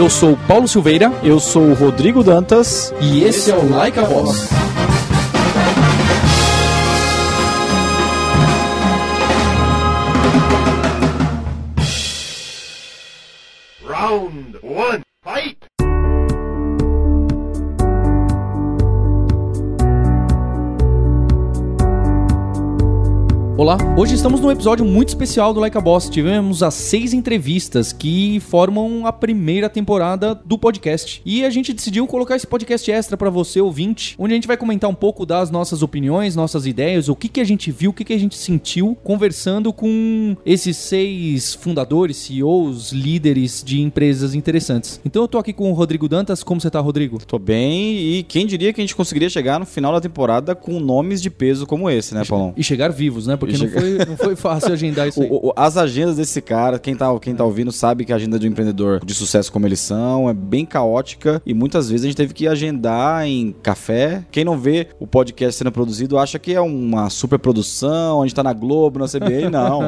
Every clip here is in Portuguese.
Eu sou o Paulo Silveira. Eu sou o Rodrigo Dantas. E esse é o Like a Voz. Round Olá, hoje estamos num episódio muito especial do Like a Boss. Tivemos as seis entrevistas que formam a primeira temporada do podcast. E a gente decidiu colocar esse podcast extra para você, ouvinte, onde a gente vai comentar um pouco das nossas opiniões, nossas ideias, o que, que a gente viu, o que, que a gente sentiu conversando com esses seis fundadores, CEOs, líderes de empresas interessantes. Então eu tô aqui com o Rodrigo Dantas. Como você tá, Rodrigo? Tô bem e quem diria que a gente conseguiria chegar no final da temporada com nomes de peso como esse, né, Paulão? E chegar vivos, né? Porque não foi, não foi fácil agendar isso aí. O- o- as agendas desse cara, quem tá, quem tá ouvindo sabe que a agenda de um empreendedor de sucesso como eles são é bem caótica e muitas vezes a gente teve que agendar em café. Quem não vê o podcast sendo produzido acha que é uma super produção, a gente tá na Globo, na CBA, não.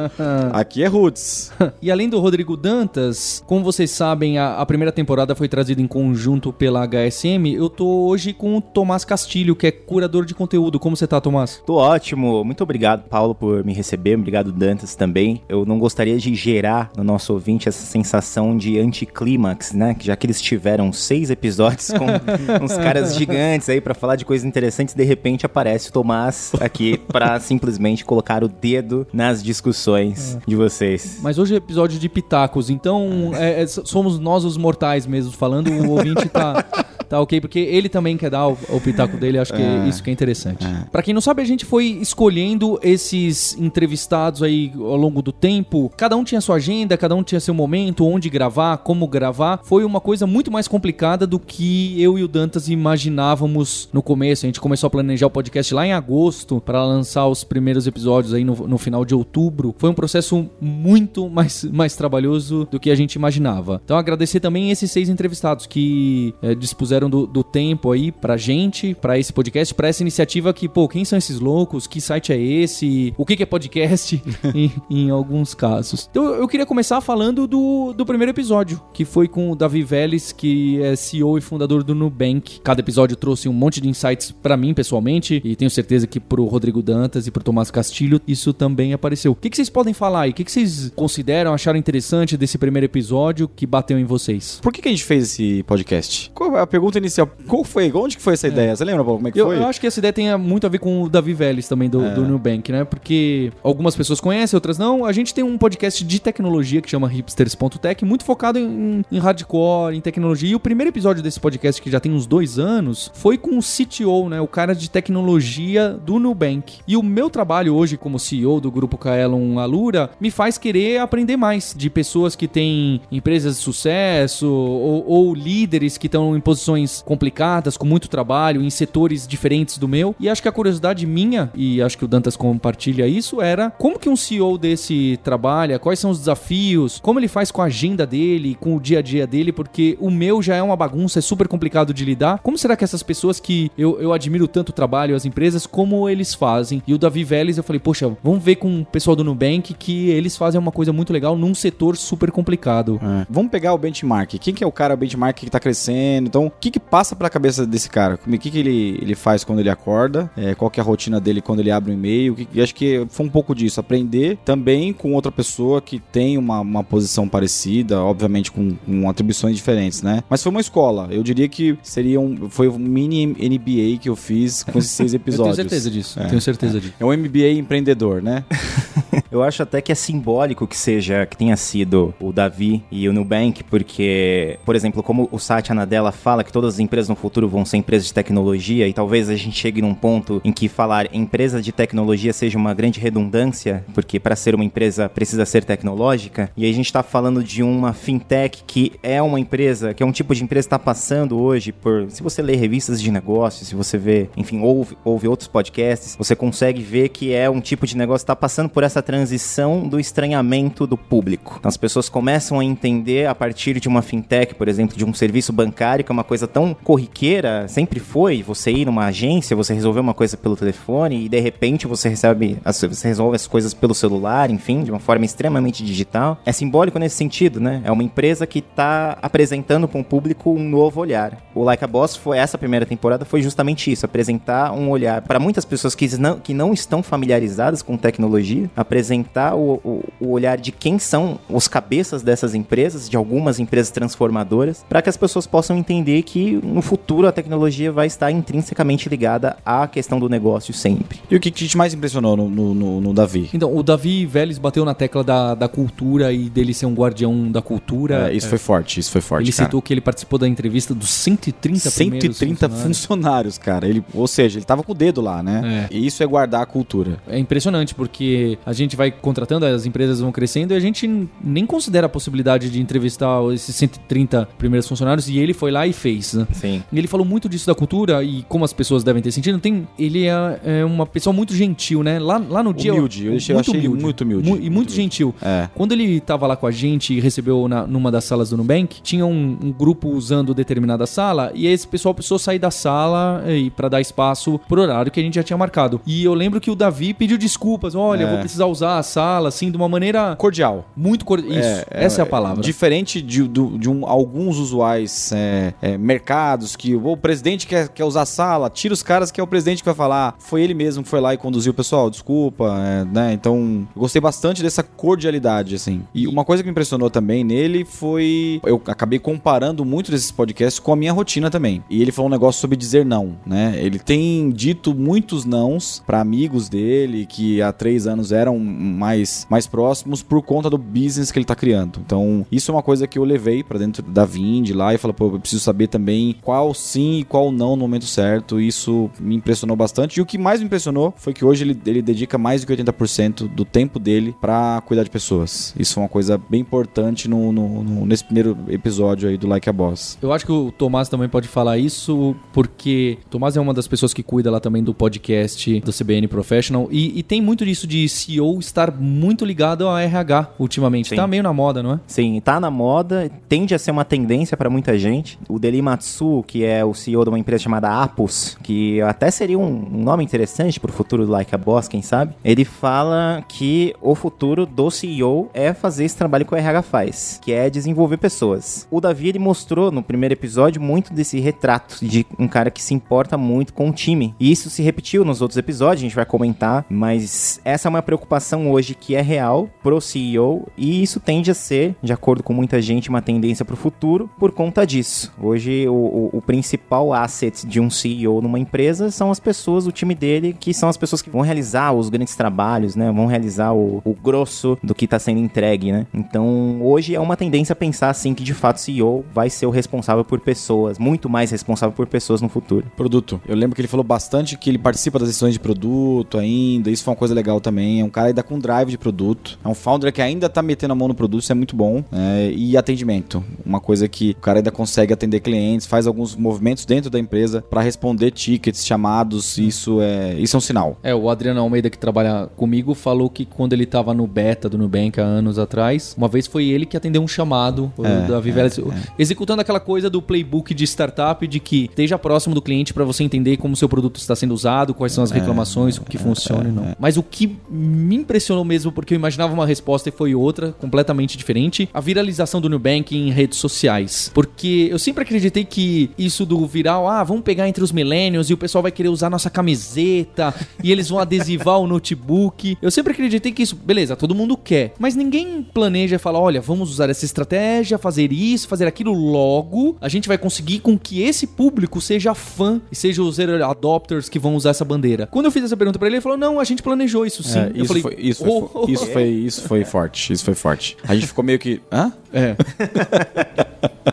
Aqui é Roots. E além do Rodrigo Dantas, como vocês sabem, a, a primeira temporada foi trazida em conjunto pela HSM. Eu tô hoje com o Tomás Castilho, que é curador de conteúdo. Como você tá, Tomás? Tô ótimo. Muito obrigado, Paulo, por me receber. Obrigado, Dantas, também. Eu não gostaria de gerar no nosso ouvinte essa sensação de anticlímax, né? Que Já que eles tiveram seis episódios com uns caras gigantes aí pra falar de coisas interessantes, de repente aparece o Tomás aqui pra simplesmente colocar o dedo nas discussões de vocês. Mas hoje é episódio de pitacos, então é, é, somos nós os mortais mesmo falando. O ouvinte tá, tá ok, porque ele também quer dar o, o pitaco dele. Acho que é isso que é interessante. Pra quem não sabe, a gente foi escolhendo esses entrevistados aí ao longo do tempo. Cada um tinha sua agenda, cada um tinha seu momento, onde gravar, como gravar. Foi uma coisa muito mais complicada do que eu e o Dantas imaginávamos no começo. A gente começou a planejar o podcast lá em agosto para lançar os primeiros episódios aí no, no final de outubro. Foi um processo muito mais, mais trabalhoso do que a gente imaginava. Então agradecer também esses seis entrevistados que eh, dispuseram do, do tempo aí pra gente, pra esse podcast, pra essa iniciativa que, pô, quem são esses loucos? Que site é esse? O que, que é podcast? em, em alguns casos. Então eu queria começar falando do, do primeiro episódio, que foi com o Davi Vélez, que é CEO e fundador do Nubank. Cada episódio trouxe um monte de insights pra mim, pessoalmente, e tenho certeza que pro Rodrigo Dantas e pro Tomás Castilho isso também apareceu. O que, que vocês podem falar aí? O que, que vocês consideram, acharam interessante desse primeiro episódio que bateu em vocês? Por que, que a gente fez esse podcast? Qual é a pergunta inicial? Qual foi? Onde que foi essa ideia? Você lembra, Paulo, como é que Eu, foi? eu acho que essa ideia tem muito a ver com o Davi Vélez também, do, do Nubank, né? Porque algumas pessoas conhecem, outras não. A gente tem um podcast de tecnologia que chama hipsters.tech, muito focado em, em hardcore, em tecnologia. E o primeiro episódio desse podcast, que já tem uns dois anos, foi com o CTO, né? O cara de tecnologia do Nubank. E o meu trabalho hoje como CEO do grupo Kaelon Alura me faz querer aprender mais de pessoas que têm empresas de sucesso ou, ou líderes que estão em posições complicadas, com muito trabalho, em setores diferentes do meu. E acho que a curiosidade minha, e acho que o Dantas compartilha isso, era como que um CEO desse trabalha, quais são os desafios, como ele faz com a agenda dele, com o dia a dia dele, porque o meu já é uma bagunça, é super complicado de lidar. Como será que essas pessoas que eu, eu admiro tanto o trabalho, as empresas, como eles fazem? E o Davi Vélez, eu falei, poxa, vamos ver com o pessoal do Nubank que eles fazem uma coisa muito legal num setor super complicado. É. Vamos pegar o benchmark. Quem que é o cara benchmark que tá crescendo? Então, que que passa pela cabeça desse cara? O que que ele, ele faz quando ele acorda? É, qual que é a rotina dele quando ele abre o e-mail? O que- e acho que foi um pouco disso. Aprender também com outra pessoa que tem uma, uma posição parecida, obviamente com, com atribuições diferentes, né? Mas foi uma escola. Eu diria que seria um, foi um mini NBA que eu fiz com esses seis Eu episódios. tenho certeza disso. É, tenho certeza disso. É um MBA empreendedor, né? Eu acho até que é simbólico que seja, que tenha sido o Davi e o Nubank, porque, por exemplo, como o Satya Nadella fala que todas as empresas no futuro vão ser empresas de tecnologia e talvez a gente chegue num ponto em que falar empresa de tecnologia seja uma grande redundância, porque para ser uma empresa precisa ser tecnológica, e aí a gente está falando de uma fintech que é uma empresa, que é um tipo de empresa que está passando hoje por, se você lê revistas de negócios, se você vê, enfim, ouve, ouve outros podcasts, você consegue ver que é um tipo de negócio que está passando por essa transição do estranhamento do público. Então, as pessoas começam a entender a partir de uma fintech, por exemplo, de um serviço bancário, que é uma coisa tão corriqueira, sempre foi, você ir numa agência, você resolver uma coisa pelo telefone e de repente você recebe, você resolve as coisas pelo celular, enfim, de uma forma extremamente digital. É simbólico nesse sentido, né? É uma empresa que está apresentando para um público um novo olhar. O Like a Boss foi essa primeira temporada foi justamente isso, apresentar um olhar para muitas pessoas que não, que não estão familiarizadas com tecnologia, apresentar o, o, o olhar de quem são os cabeças dessas empresas, de algumas empresas transformadoras, para que as pessoas possam entender que no futuro a tecnologia vai estar intrinsecamente ligada à questão do negócio sempre. E o que te mais impressionou no, no, no, no Davi? Então, o Davi Vélez bateu na tecla da, da cultura e dele ser um guardião da cultura. É, isso é. foi forte, isso foi forte. Ele cara. citou que ele participou da entrevista dos 130 130 funcionários. funcionários, cara. Ele, ou seja, ele tava com o dedo lá, né? É. E isso é guardar a cultura. É impressionante, porque a gente vai contratando, as empresas vão crescendo e a gente nem considera a possibilidade de entrevistar esses 130 primeiros funcionários e ele foi lá e fez, né? Sim. E ele falou muito disso da cultura e como as pessoas devem ter sentido. Tem, ele é, é uma pessoa muito gentil, né? Lá, lá no dia. Humilde, eu, eu achei humilde, muito humilde. Mu e muito, muito gentil. É. Quando ele tava lá com a gente e recebeu na, numa das salas do Nubank, tinha um, um, grupo usando determinada sala e esse pessoal precisou sair da sala e para dar espaço pro horário que a gente já tinha marcado. E eu lembro que o Davi pediu desculpas. Olha, é. vou precisar usar a sala, assim, de uma maneira. Cordial. Muito cordial. Isso, é, essa é, a palavra. Diferente de, de, de um, alguns usuais é, é, mercados que o presidente quer, quer usar a sala, tira os caras que é o presidente que vai falar. Foi ele mesmo que foi lá e conduziu o pessoal, desculpa, é, né? Então, gostei bastante dessa cordialidade, assim. E uma coisa que me impressionou também nele foi. Eu acabei comparando muito desses podcasts com a minha rotina também. E ele falou um negócio sobre dizer não, né? Ele tem dito muitos nãos para amigos dele que há três anos eram mais, mais próximos por conta do business que ele tá criando. Então, isso é uma coisa que eu levei para dentro da Vind lá e falei, pô, eu preciso saber também qual sim e qual não no momento certo. Isso me impressionou bastante. E o que mais me impressionou foi que hoje ele, ele dedica mais do que 80% do tempo dele para cuidar de pessoas. Isso é uma coisa bem importante no, no, no, nesse primeiro episódio aí do Like a Boss. Eu acho que o Tomás também pode falar isso, porque o Tomás é uma das pessoas que cuida lá também do podcast do CBN Professional. E, e tem muito disso de CEO estar muito ligado ao RH ultimamente. Sim. Tá meio na moda, não é? Sim, tá na moda, tende a ser uma tendência para muita gente. O Deli Matsu, que é o CEO de uma empresa chamada Apos, que até seria um nome interessante para o futuro do Like a Boss, quem sabe, ele fala que o futuro do CEO é fazer esse trabalho que o RH faz, que é desenvolver pessoas. O Davi ele mostrou no primeiro episódio muito desse retrato de um cara que se importa muito com o time. E isso se repetiu nos outros episódios, a gente vai comentar, mas essa é uma preocupação hoje que é real pro CEO e isso tende a ser, de acordo com muita gente, uma tendência pro futuro por conta disso. Hoje o, o, o principal asset de um CEO numa empresa são as pessoas, o time dele, que são as pessoas que vão realizar os grandes trabalhos, né? Vão realizar o, o grosso do que está sendo entregue, né? Então, hoje é uma tendência a pensar assim que de fato o CEO vai ser o responsável por pessoas, muito mais responsável por pessoas no futuro. Produto. Eu lembro que ele falou bastante que ele participa das decisões de produto ainda, isso foi uma coisa legal também. É um cara ainda com drive de produto. É um founder que ainda tá metendo a mão no produto, isso é muito bom. É, e atendimento. Uma coisa que o cara ainda consegue atender clientes, faz alguns movimentos dentro da empresa para responder tickets, chamados, isso é, isso é um sinal. É, o Adriano Almeida que trabalha comigo falou que quando ele tava no beta do Nubank há anos atrás, uma vez foi ele que atendeu um chamado é, da Vivela, é, é. executando aquela coisa do playbook de startup de que esteja próximo do cliente para você entender como o seu produto está sendo usado, quais são as é, reclamações, o que funciona e não. Mas o que me impressionou mesmo, porque eu imaginava uma resposta e foi outra, completamente diferente, a viralização do Nubank em redes sociais. Porque eu sempre acreditei que isso do viral, ah, vamos pegar entre os millennials e o pessoal vai querer usar nossa camiseta e eles vão adesivar o notebook. Eu sempre acreditei que isso, beleza, todo mundo quer, mas ninguém planeja falar, olha, vamos usar essa estratégia, fazer isso, fazer aquilo logo, a gente vai conseguir com que esse público seja fã e seja os adopters que vão usar essa bandeira. Quando eu fiz essa pergunta para ele, ele falou: "Não, a gente planejou isso sim". É, isso, falei, foi, isso, oh, foi, isso, foi, isso foi forte, isso foi forte. A gente ficou meio que, hã? É.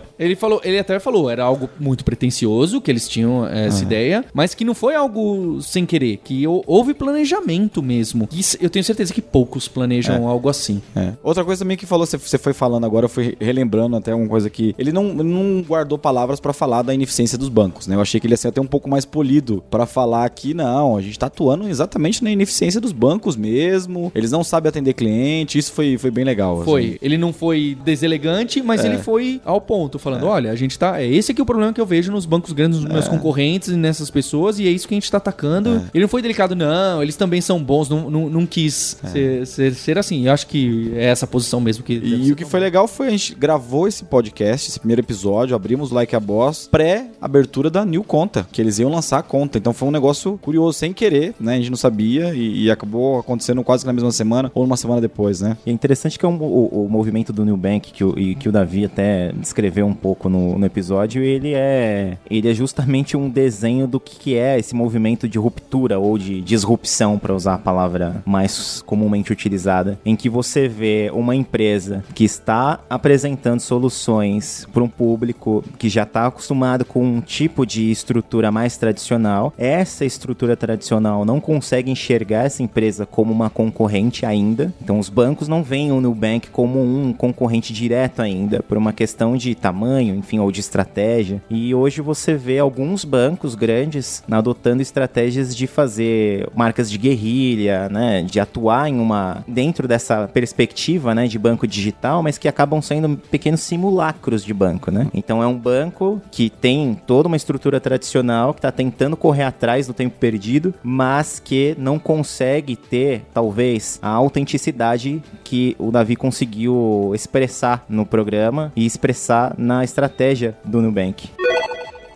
Ele falou, ele até falou, era algo muito pretensioso, que eles tinham eh, essa ideia, mas que não foi algo sem querer, que hou- houve planejamento mesmo. E isso- eu tenho certeza que poucos planejam algo assim. É. Outra coisa também que falou, você- foi falando agora, eu fui relembrando até uma coisa que ele não, não guardou palavras pra falar da ineficiência dos bancos, né? Eu achei que ele ia ser até um pouco mais polido pra falar que não, a gente tá atuando exatamente na ineficiência dos bancos mesmo. Eles não sabem atender cliente, isso foi, foi bem legal. Foi. assim. Ele não foi deselegante, mas ele foi ao ponto, falando: olha, a gente tá. É esse aqui o problema que eu vejo nos bancos grandes, nos meus concorrentes e nessas pessoas, e é isso que a gente tá atacando. Ele não foi delicado, não, eles também são bons, não, não, não quis ser, ser, ser assim. Eu acho que é essa posição mesmo que. E o que foi legal foi a gente gravou esse podcast, esse primeiro episódio, abrimos o Like a Boss, pré-abertura da New Conta, que eles iam lançar a conta. Então foi um negócio curioso, sem querer, né? A gente não sabia e, e acabou acontecendo quase que na mesma semana ou uma semana depois, né? E é interessante que é um- o, o movimento do New Bank, que o, e que o Davi até descreveu um pouco no, no episódio, ele é, ele é justamente um desenho do que que é esse movimento de ruptura ou de disrupção, para usar a palavra mais comumente utilizada, em que você vê uma empresa que está apresentando soluções para um público que já está acostumado com um tipo de estrutura mais tradicional. Essa estrutura tradicional não consegue enxergar essa empresa como uma concorrente ainda. Então os bancos não veem o Nubank como um concorrente direto ainda, por uma questão de tamanho, enfim, ou de estratégia. E hoje você vê alguns bancos grandes adotando estratégias de fazer marcas de guerrilha, né, de atuar em uma dentro dessa perspectiva, né, de banco digital, mas que acabam sendo pequenos simulacros de banco, né? Então é um banco que tem toda uma estrutura tradicional que está tentando correr atrás do tempo perdido, mas que não consegue ter, talvez, a autenticidade que o Davi conseguiu expressar no programa e expressar na estratégia do Nubank.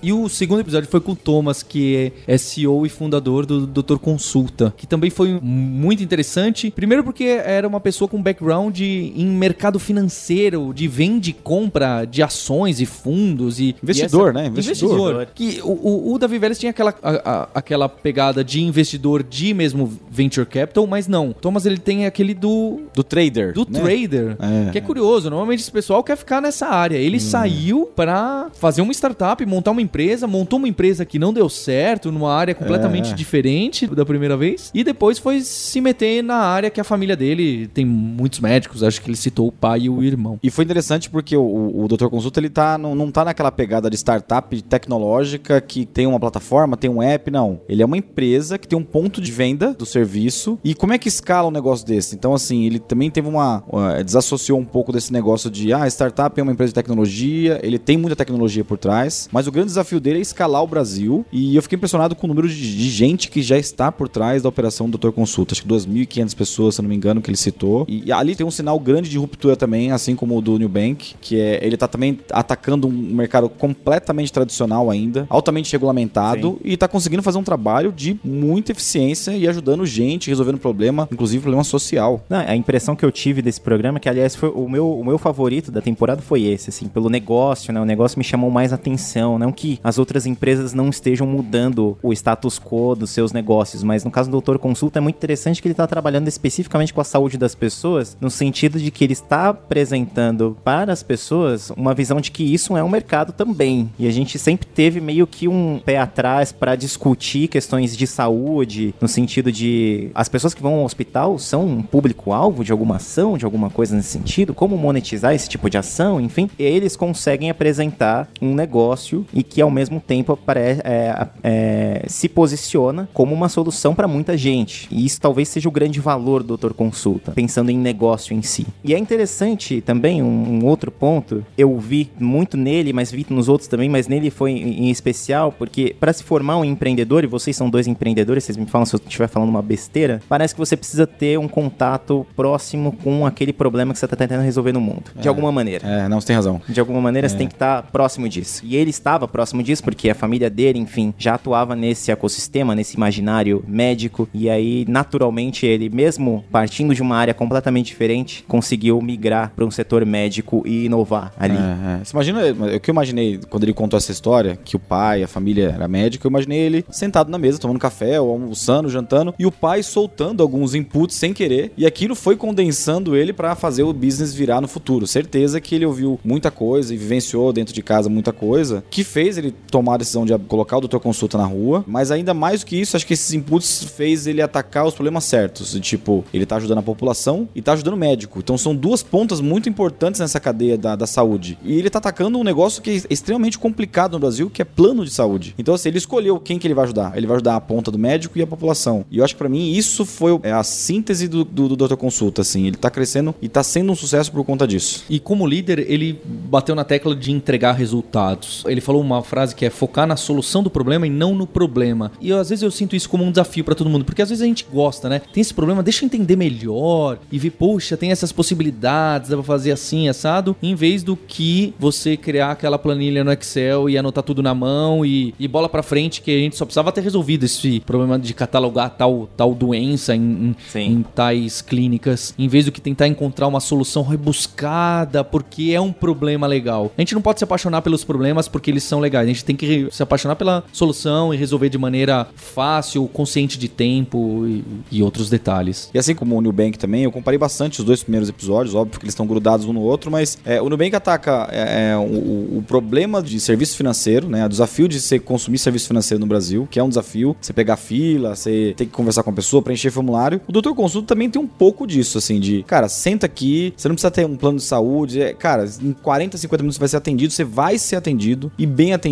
E o segundo episódio foi com o Thomas, que é CEO e fundador do Doutor Consulta, que também foi muito interessante. Primeiro porque era uma pessoa com background em mercado financeiro, de venda e compra de ações e fundos e Investidor, e essa- né? Investidor. Investidor. Que o, o, o Davi Vélez tinha aquela, a- a- aquela pegada de investidor de mesmo venture capital, mas não. Thomas ele tem aquele do Do trader. do né? trader. É. Que é curioso, normalmente esse pessoal quer ficar nessa área. Ele saiu pra fazer uma startup, montar uma empresa, montou uma empresa que não deu certo, numa área completamente É. diferente da primeira vez, e depois foi se meter na área que a família dele tem muitos médicos, acho que ele citou o pai e o irmão. E foi interessante porque o, o Dr. Consulta ele tá, não, não tá naquela pegada de startup tecnológica que tem uma plataforma, tem um app, não. Ele é uma empresa que tem um ponto de venda do serviço. E como é que escala um negócio desse? Então, assim, ele também teve uma. uma- desassociou um pouco desse negócio de ah, startup é uma empresa de tecnologia, ele tem muita tecnologia por trás, mas o grande desafio dele é escalar o Brasil. E eu fiquei impressionado com o número de, de gente que já está por trás da operação do Dr. Consulta. Acho que 2.500 pessoas, se não me engano, que ele citou. E, e ali tem um sinal grande de ruptura também, assim como o do Nubank, que é ele tá também atacando um mercado completamente tradicional ainda, altamente regulamentado e tá conseguindo fazer um trabalho de muita eficiência e ajudando gente, resolvendo problema, inclusive problema social. Não, a impressão que eu tive desse programa, que aliás foi o meu, o meu favorito da temporada foi esse, assim, pelo negócio, né? O negócio me chamou mais atenção, não que as outras empresas não estejam mudando o status quo dos seus negócios, mas no caso do Doutor Consulta é muito interessante que ele está trabalhando especificamente com a saúde das pessoas, no sentido de que ele está apresentando para as pessoas uma visão de que isso é um mercado também. E a gente sempre teve meio que um pé atrás para discutir questões de saúde, no sentido de as pessoas que vão ao hospital são um público-alvo de alguma ação, de alguma coisa nesse sentido, como monetizar esse tipo de ação, enfim. Eles conseguem apresentar um negócio e que ao mesmo tempo é, é, se posiciona como uma solução para muita gente. E isso talvez seja o grande valor do Doutor Consulta, pensando em negócio em si. E é interessante também um, um outro ponto, eu vi muito nele, mas vi nos outros também, mas nele foi em, em especial, porque para se formar um empreendedor, e vocês são dois empreendedores, vocês me falam se eu estiver falando uma besteira, parece que você precisa ter um contato próximo com aquele problema que você está tentando resolver no mundo, de alguma maneira. É, não, você tem razão. De alguma maneira você tem que estar próximo disso. E ele estava próximo próximo disso, porque a família dele, enfim, já atuava nesse ecossistema, nesse imaginário médico. E aí, naturalmente, ele, mesmo partindo de uma área completamente diferente, conseguiu migrar para um setor médico e inovar ali. É, é. Você imagina, o que eu imaginei quando ele contou essa história, que o pai, a família era médica, eu imaginei ele sentado na mesa, tomando café, ou almoçando, jantando, e o pai soltando alguns inputs sem querer, e aquilo foi condensando ele para fazer o business virar no futuro. Certeza que ele ouviu muita coisa e vivenciou dentro de casa muita coisa, que fez ele tomar a decisão de colocar o doutor consulta na rua, mas ainda mais do que isso, acho que esses inputs fez ele atacar os problemas certos. Tipo, ele tá ajudando a população e tá ajudando o médico. Então são duas pontas muito importantes nessa cadeia da, da saúde. E ele tá atacando um negócio que é extremamente complicado no Brasil, que é plano de saúde. Então, assim, ele escolheu quem que ele vai ajudar. Ele vai ajudar a ponta do médico e a população. E eu acho que para mim isso foi é, a síntese do, do, do Doutor Consulta, assim. Ele tá crescendo e tá sendo um sucesso por conta disso. E como líder, ele bateu na tecla de entregar resultados. Ele falou uma frase que é focar na solução do problema e não no problema. E eu, às vezes eu sinto isso como um desafio para todo mundo, porque às vezes a gente gosta, né? Tem esse problema, deixa eu entender melhor e ver, poxa, tem essas possibilidades, dá pra fazer assim, assado, em vez do que você criar aquela planilha no Excel e anotar tudo na mão e, e bola para frente, que a gente só precisava ter resolvido esse problema de catalogar tal, tal doença em, em, em tais clínicas, em vez do que tentar encontrar uma solução rebuscada, porque é um problema legal. A gente não pode se apaixonar pelos problemas porque eles são legais, a gente tem que se apaixonar pela solução e resolver de maneira fácil, consciente de tempo e, e outros detalhes. E assim como o Nubank também, eu comparei bastante os dois primeiros episódios, óbvio que eles estão grudados um no outro, mas é, o Nubank ataca é, é, o, o, problema de serviço financeiro, né? O desafio de você consumir serviço financeiro no Brasil, que é um desafio. Você pegar fila, você tem que conversar com a pessoa, preencher formulário. O Doutor Consulta também tem um pouco disso, assim, de, cara, senta aqui, você não precisa ter um plano de saúde. É, cara, em 40, 50 minutos você vai ser atendido, você vai ser atendido e bem atendido,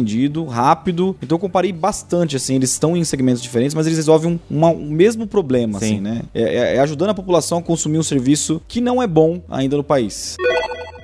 rápido. Então eu comparei bastante, assim, eles estão em segmentos diferentes, mas eles resolvem um, uma, um mesmo problema, Sim. assim, né? É, é, é ajudando a população a consumir um serviço que não é bom ainda no país.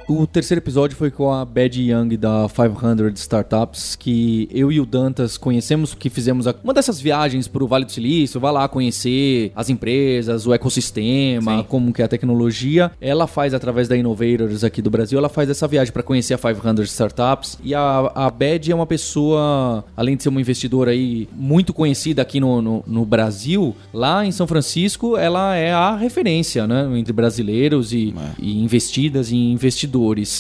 O terceiro episódio foi com a Bad Young da 500 Startups, que eu e o Dantas conhecemos, que fizemos uma dessas viagens para o Vale do Silício, vai lá conhecer as empresas, o ecossistema, Sim. como que é a tecnologia. Ela faz através da Innovators aqui do Brasil, ela faz essa viagem para conhecer a 500 Startups. E a, a Bad é uma pessoa, além de ser uma investidora aí muito conhecida aqui no, no, no Brasil, lá em São Francisco, ela é a referência, né, entre brasileiros e, é. e investidas e investidores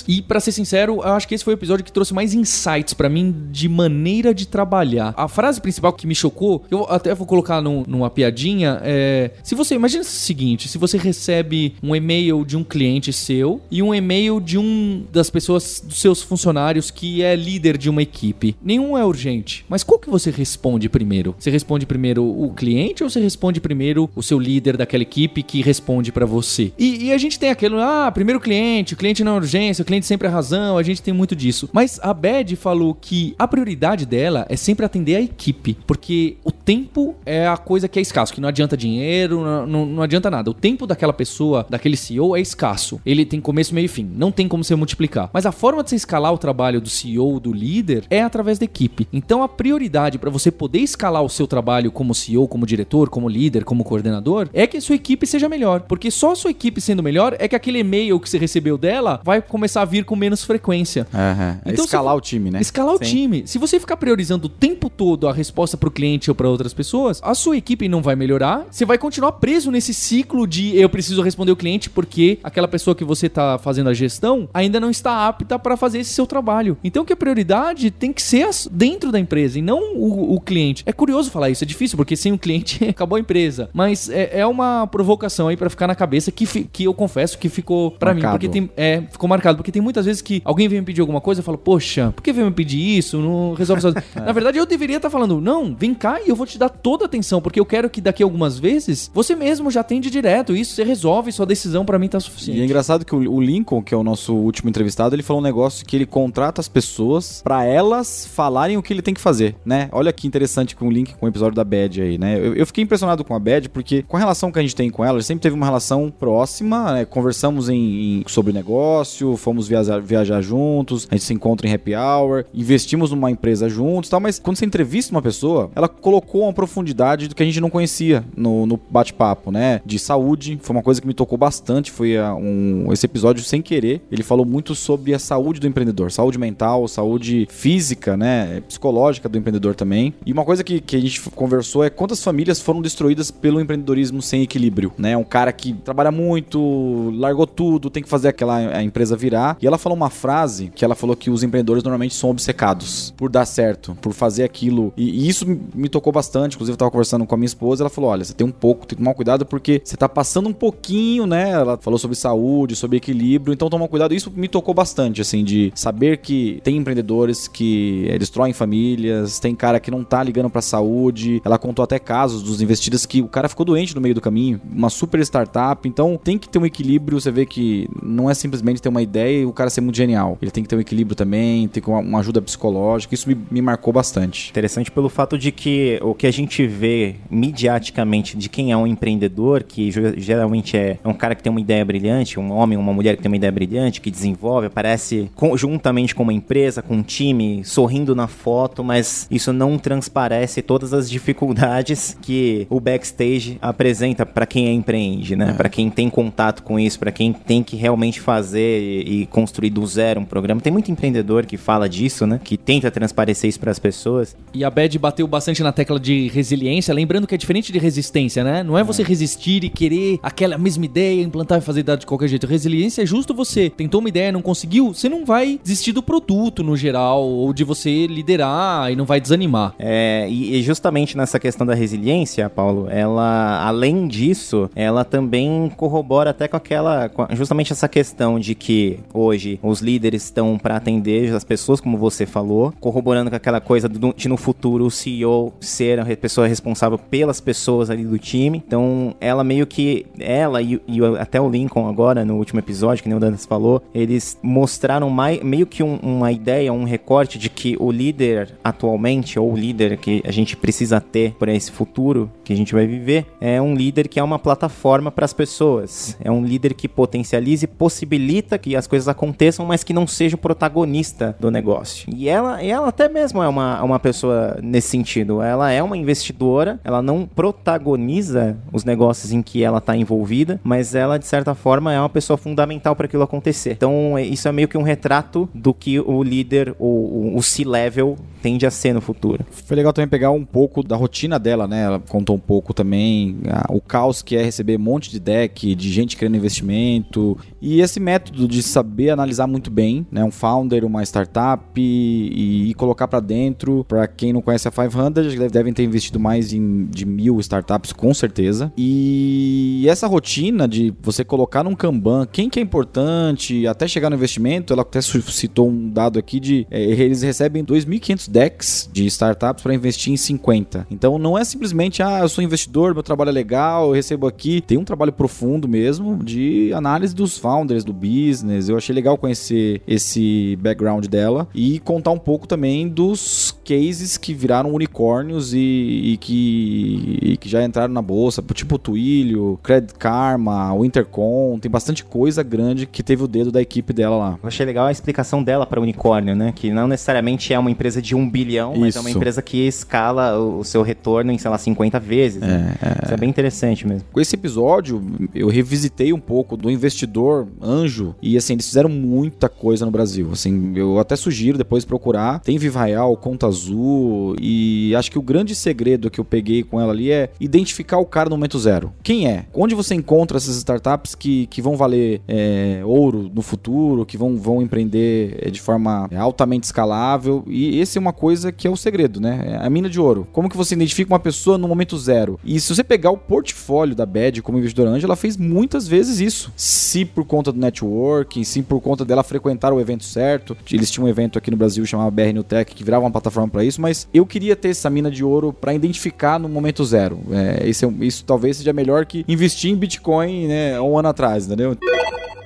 E para ser sincero, eu acho que esse foi o episódio que trouxe mais insights para mim de maneira de trabalhar. A frase principal que me chocou, eu até vou colocar num, numa piadinha, é: se você imagina o seguinte, se você recebe um e-mail de um cliente seu e um e-mail de um das pessoas dos seus funcionários que é líder de uma equipe. Nenhum é urgente, mas qual que você responde primeiro? Você responde primeiro o cliente ou você responde primeiro o seu líder daquela equipe que responde para você? E, e, a gente tem aquele, ah, primeiro cliente, o cliente não é urgência, o cliente sempre é razão, a gente tem muito disso. Mas a Bad falou que a prioridade dela é sempre atender a equipe, porque o tempo é a coisa que é escasso, que não adianta dinheiro, não, não, não adianta nada. O tempo daquela pessoa, daquele CEO é escasso. Ele tem começo, meio e fim. Não tem como você multiplicar. Mas a forma de você escalar o trabalho do CEO, do líder, é através da equipe. Então a prioridade para você poder escalar o seu trabalho como CEO, como diretor, como líder, como coordenador, é que a sua equipe seja melhor. Porque só a sua equipe sendo melhor é que aquele e-mail que você recebeu dela vai vai começar a vir com menos frequência. Uhum. Então, escalar o time, né? Escalar Sim. o time. Se você ficar priorizando o tempo todo a resposta para o cliente ou para outras pessoas, a sua equipe não vai melhorar. Você vai continuar preso nesse ciclo de eu preciso responder o cliente porque aquela pessoa que você está fazendo a gestão ainda não está apta para fazer esse seu trabalho. Então que a prioridade tem que ser dentro da empresa e não o, o cliente. É curioso falar isso, é difícil porque sem o cliente acabou a empresa. Mas é, é uma provocação aí para ficar na cabeça que, que eu confesso que ficou para mim porque tem é ficou ficou marcado. Porque tem muitas vezes que alguém vem me pedir alguma coisa, eu falo, poxa, por que vem me pedir isso? Não resolve sozinho. é. Na verdade, eu deveria estar tá falando, não, vem cá e eu vou te dar toda a atenção, porque eu quero que daqui algumas vezes você mesmo já atende direto. Isso você resolve, sua decisão para mim tá suficiente. E é engraçado que o Lincoln, que é o nosso último entrevistado, ele falou um negócio que ele contrata as pessoas para elas falarem o que ele tem que fazer, né? Olha que interessante com o link com o episódio da Bad aí, né? Eu, eu fiquei impressionado com a Bad porque com a relação que a gente tem com ela, a gente sempre teve uma relação próxima, né? conversamos em, em sobre negócio negócio, fomos viajar, viajar juntos, a gente se encontra em happy hour, investimos numa empresa juntos tal, mas quando você entrevista uma pessoa, ela colocou uma profundidade do que a gente não conhecia no, no bate-papo, né? De saúde, foi uma coisa que me tocou bastante, foi a, um, esse episódio sem querer, ele falou muito sobre a saúde do empreendedor, saúde mental, saúde física, né? Psicológica do empreendedor também. E uma coisa que, que a gente conversou é quantas famílias foram destruídas pelo empreendedorismo sem equilíbrio, né? Um cara que trabalha muito, largou tudo, tem que fazer aquela empresa virar. E ela falou uma frase que ela falou que os empreendedores normalmente são obcecados por dar certo, por fazer aquilo. E, e isso me tocou bastante. Inclusive, eu tava conversando com a minha esposa, ela falou: olha, você tem um pouco, tem que tomar cuidado porque você tá passando um pouquinho, né? Ela falou sobre saúde, sobre equilíbrio, então toma cuidado. Isso me tocou bastante, assim, de saber que tem empreendedores que é, destroem famílias, tem cara que não tá ligando pra saúde. Ela contou até casos dos investidores que o cara ficou doente no meio do caminho, uma super startup. Então tem que ter um equilíbrio. Você vê que não é simplesmente ter uma ideia e o cara ser muito genial. Ele tem que ter um equilíbrio também, ter uma, uma ajuda psicológica. Isso me, me marcou bastante. Interessante pelo fato de que o que a gente vê midiaticamente de quem é um empreendedor, que geralmente é um cara que tem uma ideia brilhante, um homem, uma mulher que tem uma ideia brilhante, que desenvolve, aparece conjuntamente com uma empresa, com um time, sorrindo na foto, mas isso não transparece todas as dificuldades que o backstage apresenta para quem empreende, né? É. Para quem tem contato com isso, para quem tem que realmente fazer e, construir do zero um programa. Tem muito empreendedor que fala disso, né? Que tenta transparecer isso para as pessoas. E a Bad bateu bastante na tecla de resiliência, lembrando que é diferente de resistência, né? Não é você é. resistir e querer aquela mesma ideia, implantar e fazer dar de qualquer jeito. Resiliência é justo você tentou uma ideia, não conseguiu, você não vai desistir do produto no geral, ou de você liderar e não vai desanimar. É, e justamente nessa questão da resiliência, Paulo, ela, além disso, ela também corrobora até com aquela, justamente essa questão de que hoje os líderes estão para atender as pessoas, como você falou, corroborando com aquela coisa de no futuro o CEO ser a pessoa responsável pelas pessoas ali do time. Então, ela meio que, ela e, e até o Lincoln agora, no último episódio, que nem o Dantas falou, eles mostraram mais, meio que um, uma ideia, um recorte de que o líder atualmente, ou o líder que a gente precisa ter para esse futuro que a gente vai viver, é um líder que é uma plataforma para as pessoas. É um líder que potencializa e possibilita que as coisas aconteçam, mas que não seja o protagonista do negócio. E ela, ela até mesmo é uma, uma pessoa nesse sentido. Ela é uma investidora, ela não protagoniza os negócios em que ela está envolvida, mas ela, de certa forma, é uma pessoa fundamental para aquilo acontecer. Então, isso é meio que um retrato do que o líder, o, o C-level, tende a ser no futuro. Foi legal também pegar um pouco da rotina dela, né? Ela contou um pouco também o caos que é receber um monte de deck, de gente querendo investimento e esse método de saber analisar muito bem, né? Um founder, uma startup e, e colocar para dentro. Para quem não conhece a 500, devem ter investido mais em, de mil startups, com certeza. E essa rotina de você colocar num Kanban quem que é importante até chegar no investimento, ela até citou um dado aqui de é, eles recebem 2.500 decks de startups para investir em 50. Então não é simplesmente, ah, eu sou investidor, meu trabalho é legal, eu recebo aqui. Tem um trabalho profundo mesmo de análise dos founders, do business. Eu achei legal conhecer esse background dela e contar um pouco também dos cases que viraram unicórnios e, e, que, e que já entraram na bolsa, tipo o Twilio, Credit Karma, o Intercom, tem bastante coisa grande que teve o dedo da equipe dela lá. Eu achei legal a explicação dela para unicórnio, né? Que não necessariamente é uma empresa de um bilhão, mas Isso. é uma empresa que escala o seu retorno em, sei lá, 50 vezes. Né? É, é. Isso é bem interessante mesmo. Com esse episódio, eu revisitei um pouco do investidor anjo e, assim, eles fizeram muita coisa no Brasil. Assim, eu até sugiro depois procurar. Tem Viva Real, Conta Azul e acho que o grande segredo que eu peguei com ela ali é identificar o cara no momento zero. Quem é? Onde você encontra essas startups que, que vão valer é, ouro no futuro, que vão, vão empreender é, de forma altamente escalável e esse é uma coisa que é o segredo, né? É a mina de ouro. Como que você identifica uma pessoa no momento zero? E se você pegar o portfólio da Bad como investidora anjo, ela fez muitas vezes isso. Se por conta do networking, se por conta dela frequentar o evento certo. Eles tinham um evento aqui no Brasil chamado BR New Tech que virava uma plataforma para isso, mas eu queria ter essa mina de ouro para identificar no momento zero. É, isso, é, isso talvez seja melhor que investir em Bitcoin, né, um ano atrás, entendeu?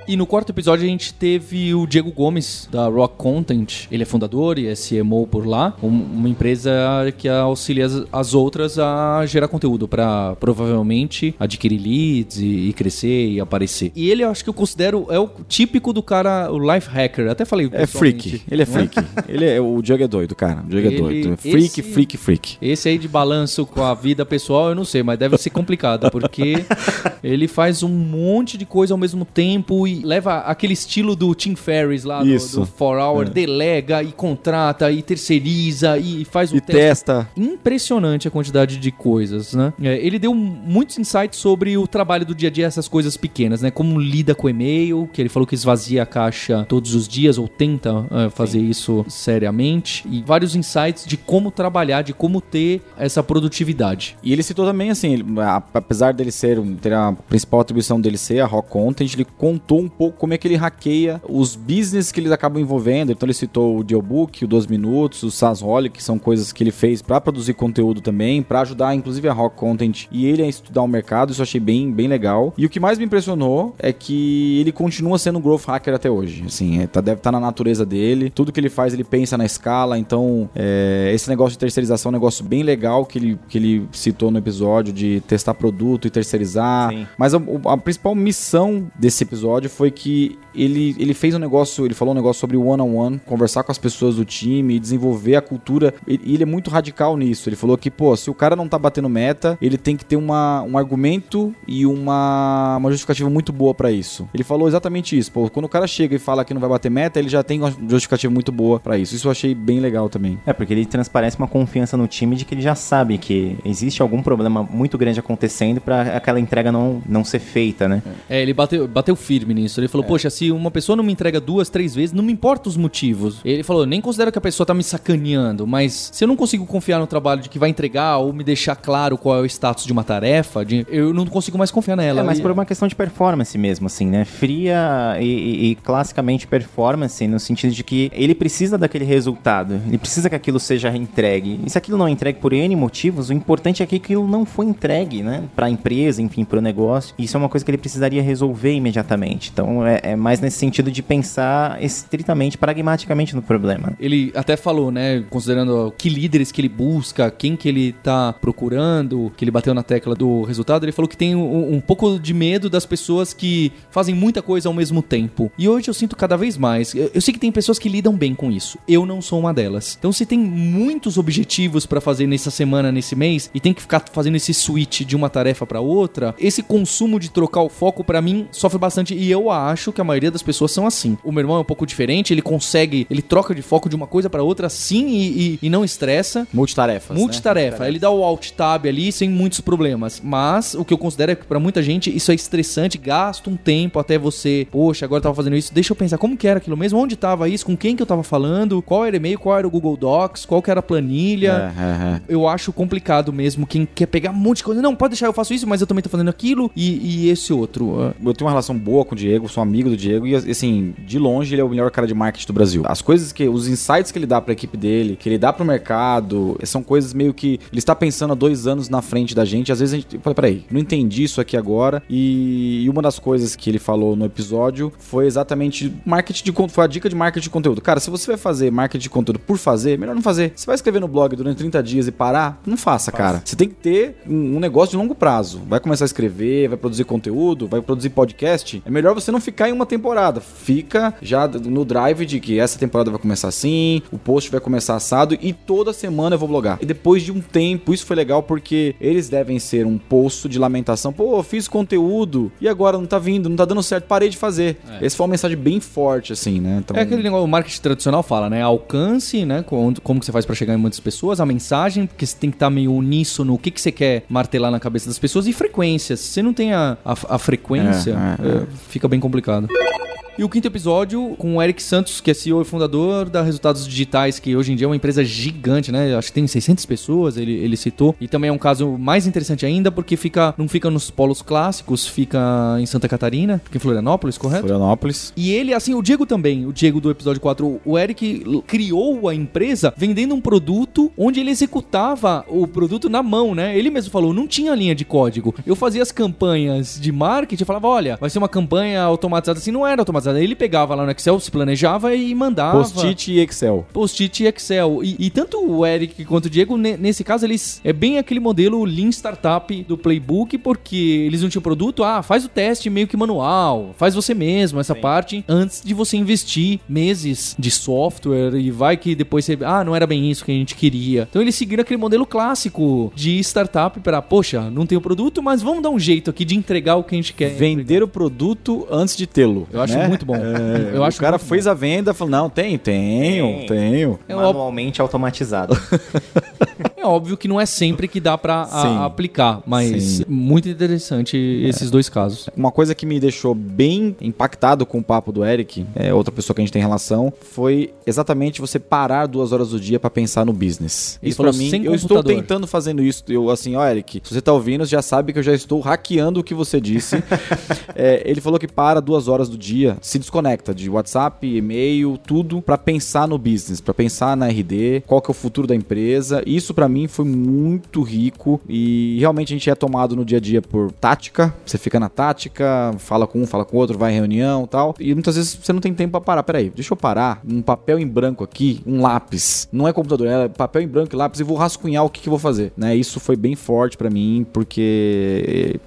E no quarto episódio a gente teve o Diego Gomes, da Rock Content. Ele é fundador e é CMO por lá. uma empresa que auxilia as, as outras a gerar conteúdo para provavelmente adquirir leads e, e, crescer e aparecer. E ele eu acho que eu considero é o típico do cara, o life hacker. Até falei. É freak. Ele é, é? freak. ele é, o Diego é doido, cara. O Diego é ele, é doido. Freak, esse, freak, freak. Esse aí de balanço com a vida pessoal, eu não sei, mas deve ser complicado, porque ele faz um monte de coisa ao mesmo tempo e leva aquele estilo do Tim Ferriss lá Isso. do, do For Hour, é. delega e contrata e terceiriza e faz o e teste. testa. Impressionante a quantidade de coisas, né? É, ele deu muitos insights sobre o trabalho do dia a dia, essas coisas pequenas, né? Como lida com e-mail, que ele falou que esvazia a caixa todos os dias ou tenta é, fazer Sim. isso seriamente e vários insights de como trabalhar, de como ter essa produtividade. E ele citou também assim, ele, apesar dele ser ter a principal atribuição dele ser a Rock Content, ele contou um pouco como é que ele hackeia os business que eles acabam envolvendo. Então ele citou o Audiobook, o 12 Minutos, o SaaSholic, que são coisas que ele fez para produzir conteúdo também, para ajudar inclusive a Rock Content e ele a estudar o mercado. Isso eu achei bem, bem legal. E o que mais me impressionou é que ele continua sendo um growth hacker até hoje. Assim, é, tá, deve estar tá na natureza dele. Tudo que ele faz, ele pensa na escala. Então, é, esse negócio de terceirização é um negócio bem legal que ele, que ele citou no episódio de testar produto e terceirizar. Sim. Mas a, a principal missão desse episódio foi que ele, ele fez um negócio, ele falou um negócio sobre o one-on-one, conversar com as pessoas do time, desenvolver a cultura. E ele, ele, é muito radical nisso. Ele falou que, pô, se o cara não tá batendo meta, ele tem que ter uma, um argumento e uma, uma justificativa muito boa para isso. Ele falou exatamente isso. Pô, quando o cara chega e fala que não vai bater meta, ele já tem uma justificativa muito boa para isso. Isso eu achei bem legal também. É, porque ele transparece uma confiança no time de que ele já sabe que existe algum problema muito grande acontecendo para aquela entrega não, não ser feita, né? É, ele bateu, bateu firme nisso. Ele falou, é. poxa, se uma pessoa não me entrega duas, três vezes, não me importa os motivos. Ele falou, nem considero que a pessoa tá me sacaneando, mas se eu não consigo confiar no trabalho de que vai entregar ou me deixar claro qual é o status de uma tarefa, de, eu não consigo mais confiar nela. É, mas e... por uma questão de performance mesmo, assim, né? Fria e, e, e classicamente performance, no sentido de que ele precisa daquele resultado, ele precisa que aquilo seja entregue. E se aquilo não é entregue por N motivos, o importante é que aquilo não foi entregue, né? Pra empresa, enfim, pro negócio. Isso é uma coisa que ele precisaria resolver imediatamente. Então é, é mais nesse sentido de pensar estritamente, pragmaticamente no problema. Ele até falou, né, considerando que líderes que ele busca, quem que ele tá procurando, que ele bateu na tecla do resultado, ele falou que tem um, um pouco de medo das pessoas que fazem muita coisa ao mesmo tempo. E hoje eu sinto cada vez mais. Eu, eu sei que tem pessoas que lidam bem com isso. Eu não sou uma delas. Então se tem muitos objetivos para fazer nessa semana, nesse mês, e tem que ficar fazendo esse switch de uma tarefa para outra, esse consumo de trocar o foco para mim sofre bastante e eu acho que a maioria das pessoas são assim. O meu irmão é um pouco diferente, ele consegue, ele troca de foco de uma coisa para outra sim e, e, e, não estressa. Multitarefas. Multitarefa. Né? Ele dá o alt tab ali sem muitos problemas. Mas o que eu considero é que para muita gente isso é estressante, gasta um tempo até você, poxa, agora eu tava fazendo isso, deixa eu pensar como que era aquilo mesmo, onde tava isso, com quem que eu tava falando, qual era o e-mail, qual era o Google Docs, qual que era a planilha. É, é, é. Eu acho complicado mesmo quem quer pegar um monte de coisa. Não, pode deixar, eu faço isso, mas eu também tô fazendo aquilo e, e esse outro. Eu tenho uma relação boa com o Diego, sou amigo do Diego e assim, de longe ele é o melhor cara de marketing do Brasil. As coisas que, os insights que ele dá pra equipe dele, que ele dá pro mercado, são coisas meio que ele está pensando há dois anos na frente da gente. Às vezes a gente peraí, não entendi isso aqui agora. E, e, uma das coisas que ele falou no episódio foi exatamente marketing de foi a dica de marketing de conteúdo. Cara, se você vai fazer marketing de conteúdo por fazer, melhor não fazer. Você vai escrever no blog durante 30 dias e parar? Não faça, faça. cara. Você tem que ter um, um negócio de longo prazo. Vai começar a escrever, vai produzir conteúdo, vai produzir podcast. É melhor você não ficar em uma temporada. Fica já no drive de que essa temporada vai começar assim, o post vai começar assado e toda semana eu vou blogar. E depois de um tempo, isso foi legal porque eles devem ser um posto de lamentação. Pô, eu fiz conteúdo e agora não tá vindo, não tá dando certo, parei de fazer. É. Essa foi uma mensagem bem forte, assim, né? Então... É aquele negócio, o marketing tradicional fala, né? Alcance, né? Como, como que você faz para chegar em muitas pessoas, a mensagem, porque você tem que estar tá meio uníssono, o que, que você quer martelar na cabeça das pessoas e frequência. Se você não tem a, a, a frequência, é, é, é. Fica bem complicado. E o quinto episódio com o Eric Santos, que é CEO e fundador da Resultados Digitais, que hoje em dia é uma empresa gigante, né? Acho que tem 600 pessoas, ele, ele citou. E também é um caso mais interessante ainda, porque fica não fica nos polos clássicos, fica em Santa Catarina, fica em Florianópolis, correto? Florianópolis. E ele, assim, o Diego também, o Diego do episódio 4, o Eric criou a empresa vendendo um produto onde ele executava o produto na mão, né? Ele mesmo falou, não tinha linha de código. Eu fazia as campanhas de marketing, falava, olha, vai ser uma campanha automatizada assim, não era automatizada. Ele pegava lá no Excel, se planejava e mandava. Post-it e Excel. Post-it e Excel. E, e, tanto o Eric quanto o Diego, nesse caso, eles é bem aquele modelo Lean Startup do Playbook, porque eles não tinham produto, ah, faz o teste meio que manual, faz você mesmo essa Sim. parte antes de você investir meses de software e vai que depois você, ah, não era bem isso que a gente queria. Então eles seguiram aquele modelo clássico de startup para, poxa, não tem o produto, mas vamos dar um jeito aqui de entregar o que a gente quer. Vender entregar. o produto antes de tê-lo. Eu acho né? Muito bom. É, eu acho o cara fez bom. a venda, falou: "Não, tem, tenho, tem. tenho". É manualmente automatizado. É óbvio que não é sempre que dá para aplicar, mas Sim. muito interessante esses é. dois casos. Uma coisa que me deixou bem impactado com o papo do Eric, é outra pessoa que a gente tem relação, foi exatamente você parar duas horas do dia para pensar no business. Ele isso para mim, eu estou tentando fazendo isso. Eu assim, ó, Eric, se você tá ouvindo, já sabe que eu já estou hackeando o que você disse. é, ele falou que para duas horas do dia, se desconecta de WhatsApp, e-mail, tudo para pensar no business, para pensar na RD, qual que é o futuro da empresa. Isso para mim foi muito rico e realmente a gente é tomado no dia a dia por tática. Você fica na tática, fala com um, fala com o outro, vai em reunião tal. E muitas vezes você não tem tempo para parar. Peraí, deixa eu parar. Um papel em branco aqui, um lápis. Não é computador, é papel em branco e lápis e vou rascunhar o que, que eu vou fazer. Né? Isso foi bem forte para mim, porque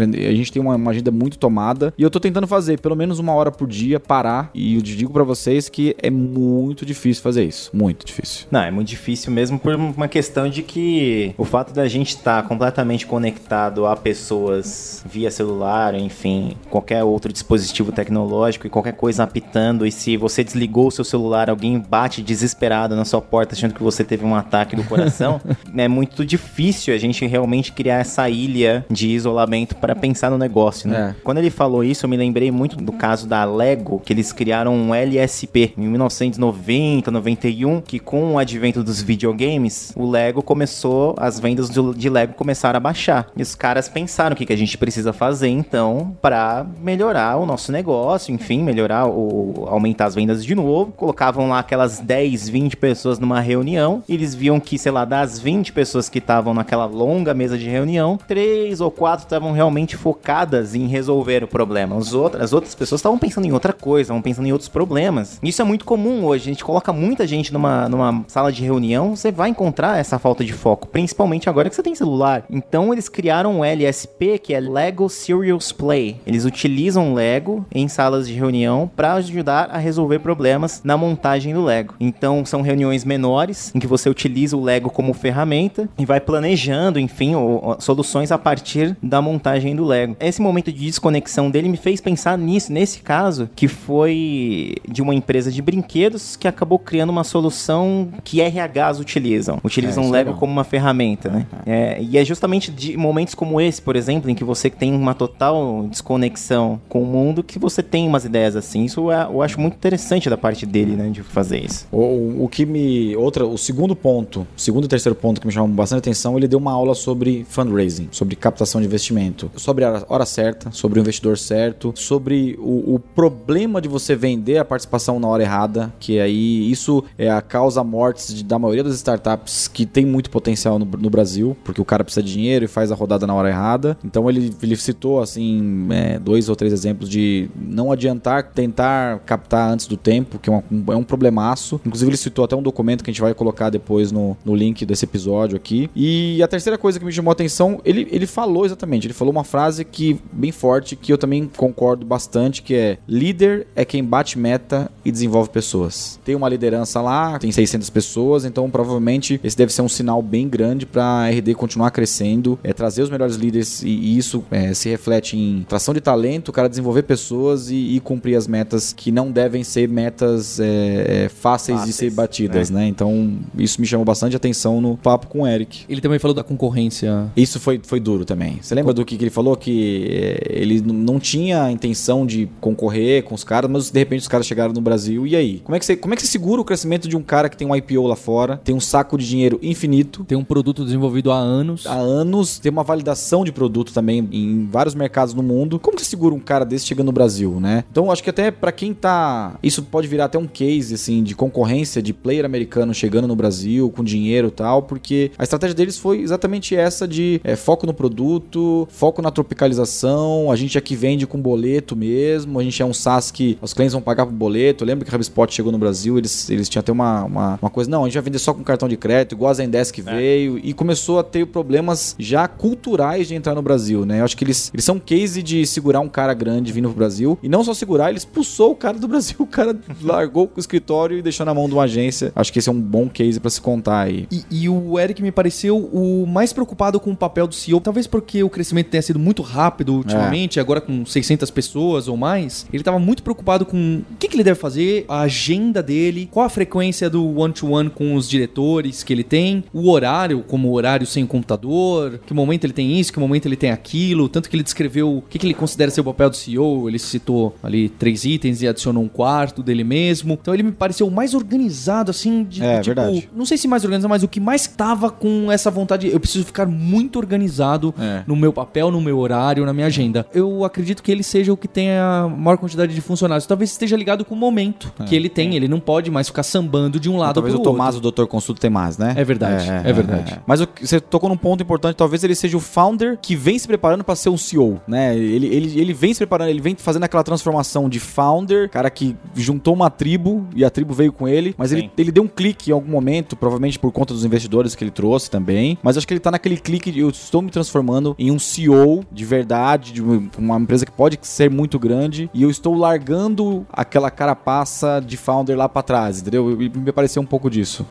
a gente tem uma, uma, agenda muito tomada e eu tô tentando fazer pelo menos uma hora por dia, parar. E eu digo para vocês que é muito difícil fazer isso. Muito difícil. Não, é muito difícil mesmo por uma questão questão de que o fato da gente estar tá completamente conectado a pessoas via celular, enfim, qualquer outro dispositivo tecnológico e qualquer coisa apitando, e se você desligou o seu celular, alguém bate desesperado na sua porta achando que você teve um ataque do coração, é muito difícil a gente realmente criar essa ilha de isolamento para pensar no negócio, né? É. Quando ele falou isso, eu me lembrei muito do caso da Lego, que eles criaram um LSP em 1990, 91, que com o advento dos videogames, o Lego Lego começou, as vendas de Lego começaram a baixar. E os caras pensaram o que, que a gente precisa fazer então para melhorar o nosso negócio, enfim, melhorar o aumentar as vendas de novo. Colocavam lá aquelas 10, 20 pessoas numa reunião, e eles viam que, sei lá, das 20 pessoas que estavam naquela longa mesa de reunião, três ou quatro estavam realmente focadas em resolver o problema. As outras, as outras pessoas estavam pensando em outra coisa, estavam pensando em outros problemas. Isso é muito comum hoje. A gente coloca muita gente numa, numa sala de reunião, você vai encontrar essa falta de foco, principalmente agora que você tem celular. Então eles criaram um LSP que é Lego Serious Play. Eles utilizam Lego em salas de reunião para ajudar a resolver problemas na montagem do Lego. Então são reuniões menores em que você utiliza o Lego como ferramenta e vai planejando, enfim, soluções a partir da montagem do Lego. Esse momento de desconexão dele me fez pensar nisso, nesse caso, que foi de uma empresa de brinquedos que acabou criando uma solução que RHs utilizam. Utilizam é, Lego como uma ferramenta, né? É, e é justamente de momentos como esse, por exemplo, em que você tem uma total desconexão com o mundo, que você tem umas ideias assim. Isso é, eu acho muito interessante da parte dele, né, de fazer isso. O, o que me. Outra, o segundo ponto, o segundo e terceiro ponto que me chamou bastante atenção, ele deu uma aula sobre fundraising, sobre captação de investimento, sobre a hora certa, sobre o investidor certo, sobre o, o problema de você vender a participação na hora errada, que aí isso é a causa mortes da maioria das startups que tem tem muito potencial no, no, Brasil, porque o cara precisa de dinheiro e faz a rodada na hora errada. Então ele, ele citou assim é, dois ou três exemplos de não adiantar tentar captar antes do tempo, que é, um, é um problemaço. Inclusive ele citou até um documento que a gente vai colocar depois no, no link desse episódio aqui. E a terceira coisa que me chamou a atenção, ele, ele falou exatamente, ele falou uma frase que bem forte que eu também concordo bastante, que é líder é quem bate meta e desenvolve pessoas. Tem uma liderança lá, tem 600 pessoas, então provavelmente esse deve ser um sinal bem grande para a RD continuar crescendo, é trazer os melhores líderes e, e isso é, se reflete em tração de talento, o cara desenvolver pessoas e, e cumprir as metas que não devem ser metas é, é, fáceis, fáceis, de ser batidas, né? né? Então isso me chamou bastante atenção no papo com o Eric. Ele também falou da concorrência. Isso foi, foi duro também. Você lembra do, que, que ele falou que é, ele não tinha a intenção de concorrer com os caras, mas de repente os caras chegaram no Brasil. E aí? Como é que você, como é que você segura o crescimento de um cara que tem um IPO lá fora, tem um saco de dinheiro infinito, tem um produto desenvolvido há anos, há anos, tem uma validação de produto também em vários mercados no mundo. Como que segura um cara desse chegando no Brasil, né? Então acho que até para quem tá, isso pode virar até um case assim de concorrência de player americano chegando no Brasil com dinheiro e tal, porque a estratégia deles foi exatamente essa de é, foco no produto, foco na tropicalização. A gente aqui vende com boleto mesmo. A gente é um SaaS que os clientes vão pagar por boleto. Eu lembro que a HubSpot chegou no Brasil, eles, eles tinham até uma, uma, uma, coisa, não, a gente vai vender só com cartão de crédito, igual a Zendesk é. veio, e começou a ter problemas já culturais de entrar no Brasil, né? Eu acho que eles, eles são um case de segurar um cara grande vindo pro Brasil. E não só segurar, ele expulsou o cara do Brasil. O cara largou o escritório e deixou na mão de uma agência. Acho que esse é um bom case para se contar aí. E, e o Eric me pareceu o mais preocupado com o papel do CEO, talvez porque o crescimento tenha sido muito rápido ultimamente, é. agora com 600 pessoas ou mais. Ele estava muito preocupado com o que, que, ele deve fazer, a agenda dele, qual a frequência do one-to-one -one com os diretores que ele tem, o horário, como horário sem computador, que momento ele tem isso, que momento ele tem aquilo, tanto que ele descreveu o que, que ele considera ser o papel do CEO, ele citou ali três itens e adicionou um quarto dele mesmo. Então ele me pareceu o mais organizado, assim, de, é, tipo, verdade. não sei se mais organizado, mas o que mais tava com essa vontade, eu preciso ficar muito organizado é. no meu papel, no meu horário, na minha agenda. Eu acredito que ele seja o que tenha a maior quantidade de funcionários. Talvez esteja ligado com o momento é. que ele tem. Ele não pode mais ficar sambando de um lado talvez pro o Tomás, o doutor consulta tem mais, né? É verdade, é, é, é verdade. Mas você tocou num ponto importante, talvez ele seja o founder que vem se preparando para ser um CEO, né? Ele, ele, ele vem se preparando, ele vem fazendo aquela transformação de founder, cara que juntou uma tribo e a tribo veio com ele, mas ele, ele deu um clique em algum momento, provavelmente por conta dos investidores que ele trouxe também, mas acho que ele tá naquele clique de eu estou me transformando em um CEO de verdade, de uma empresa que pode ser muito grande e eu estou largando aquela carapaça de founder lá para trás, entendeu? E me pareceu um pouco disso.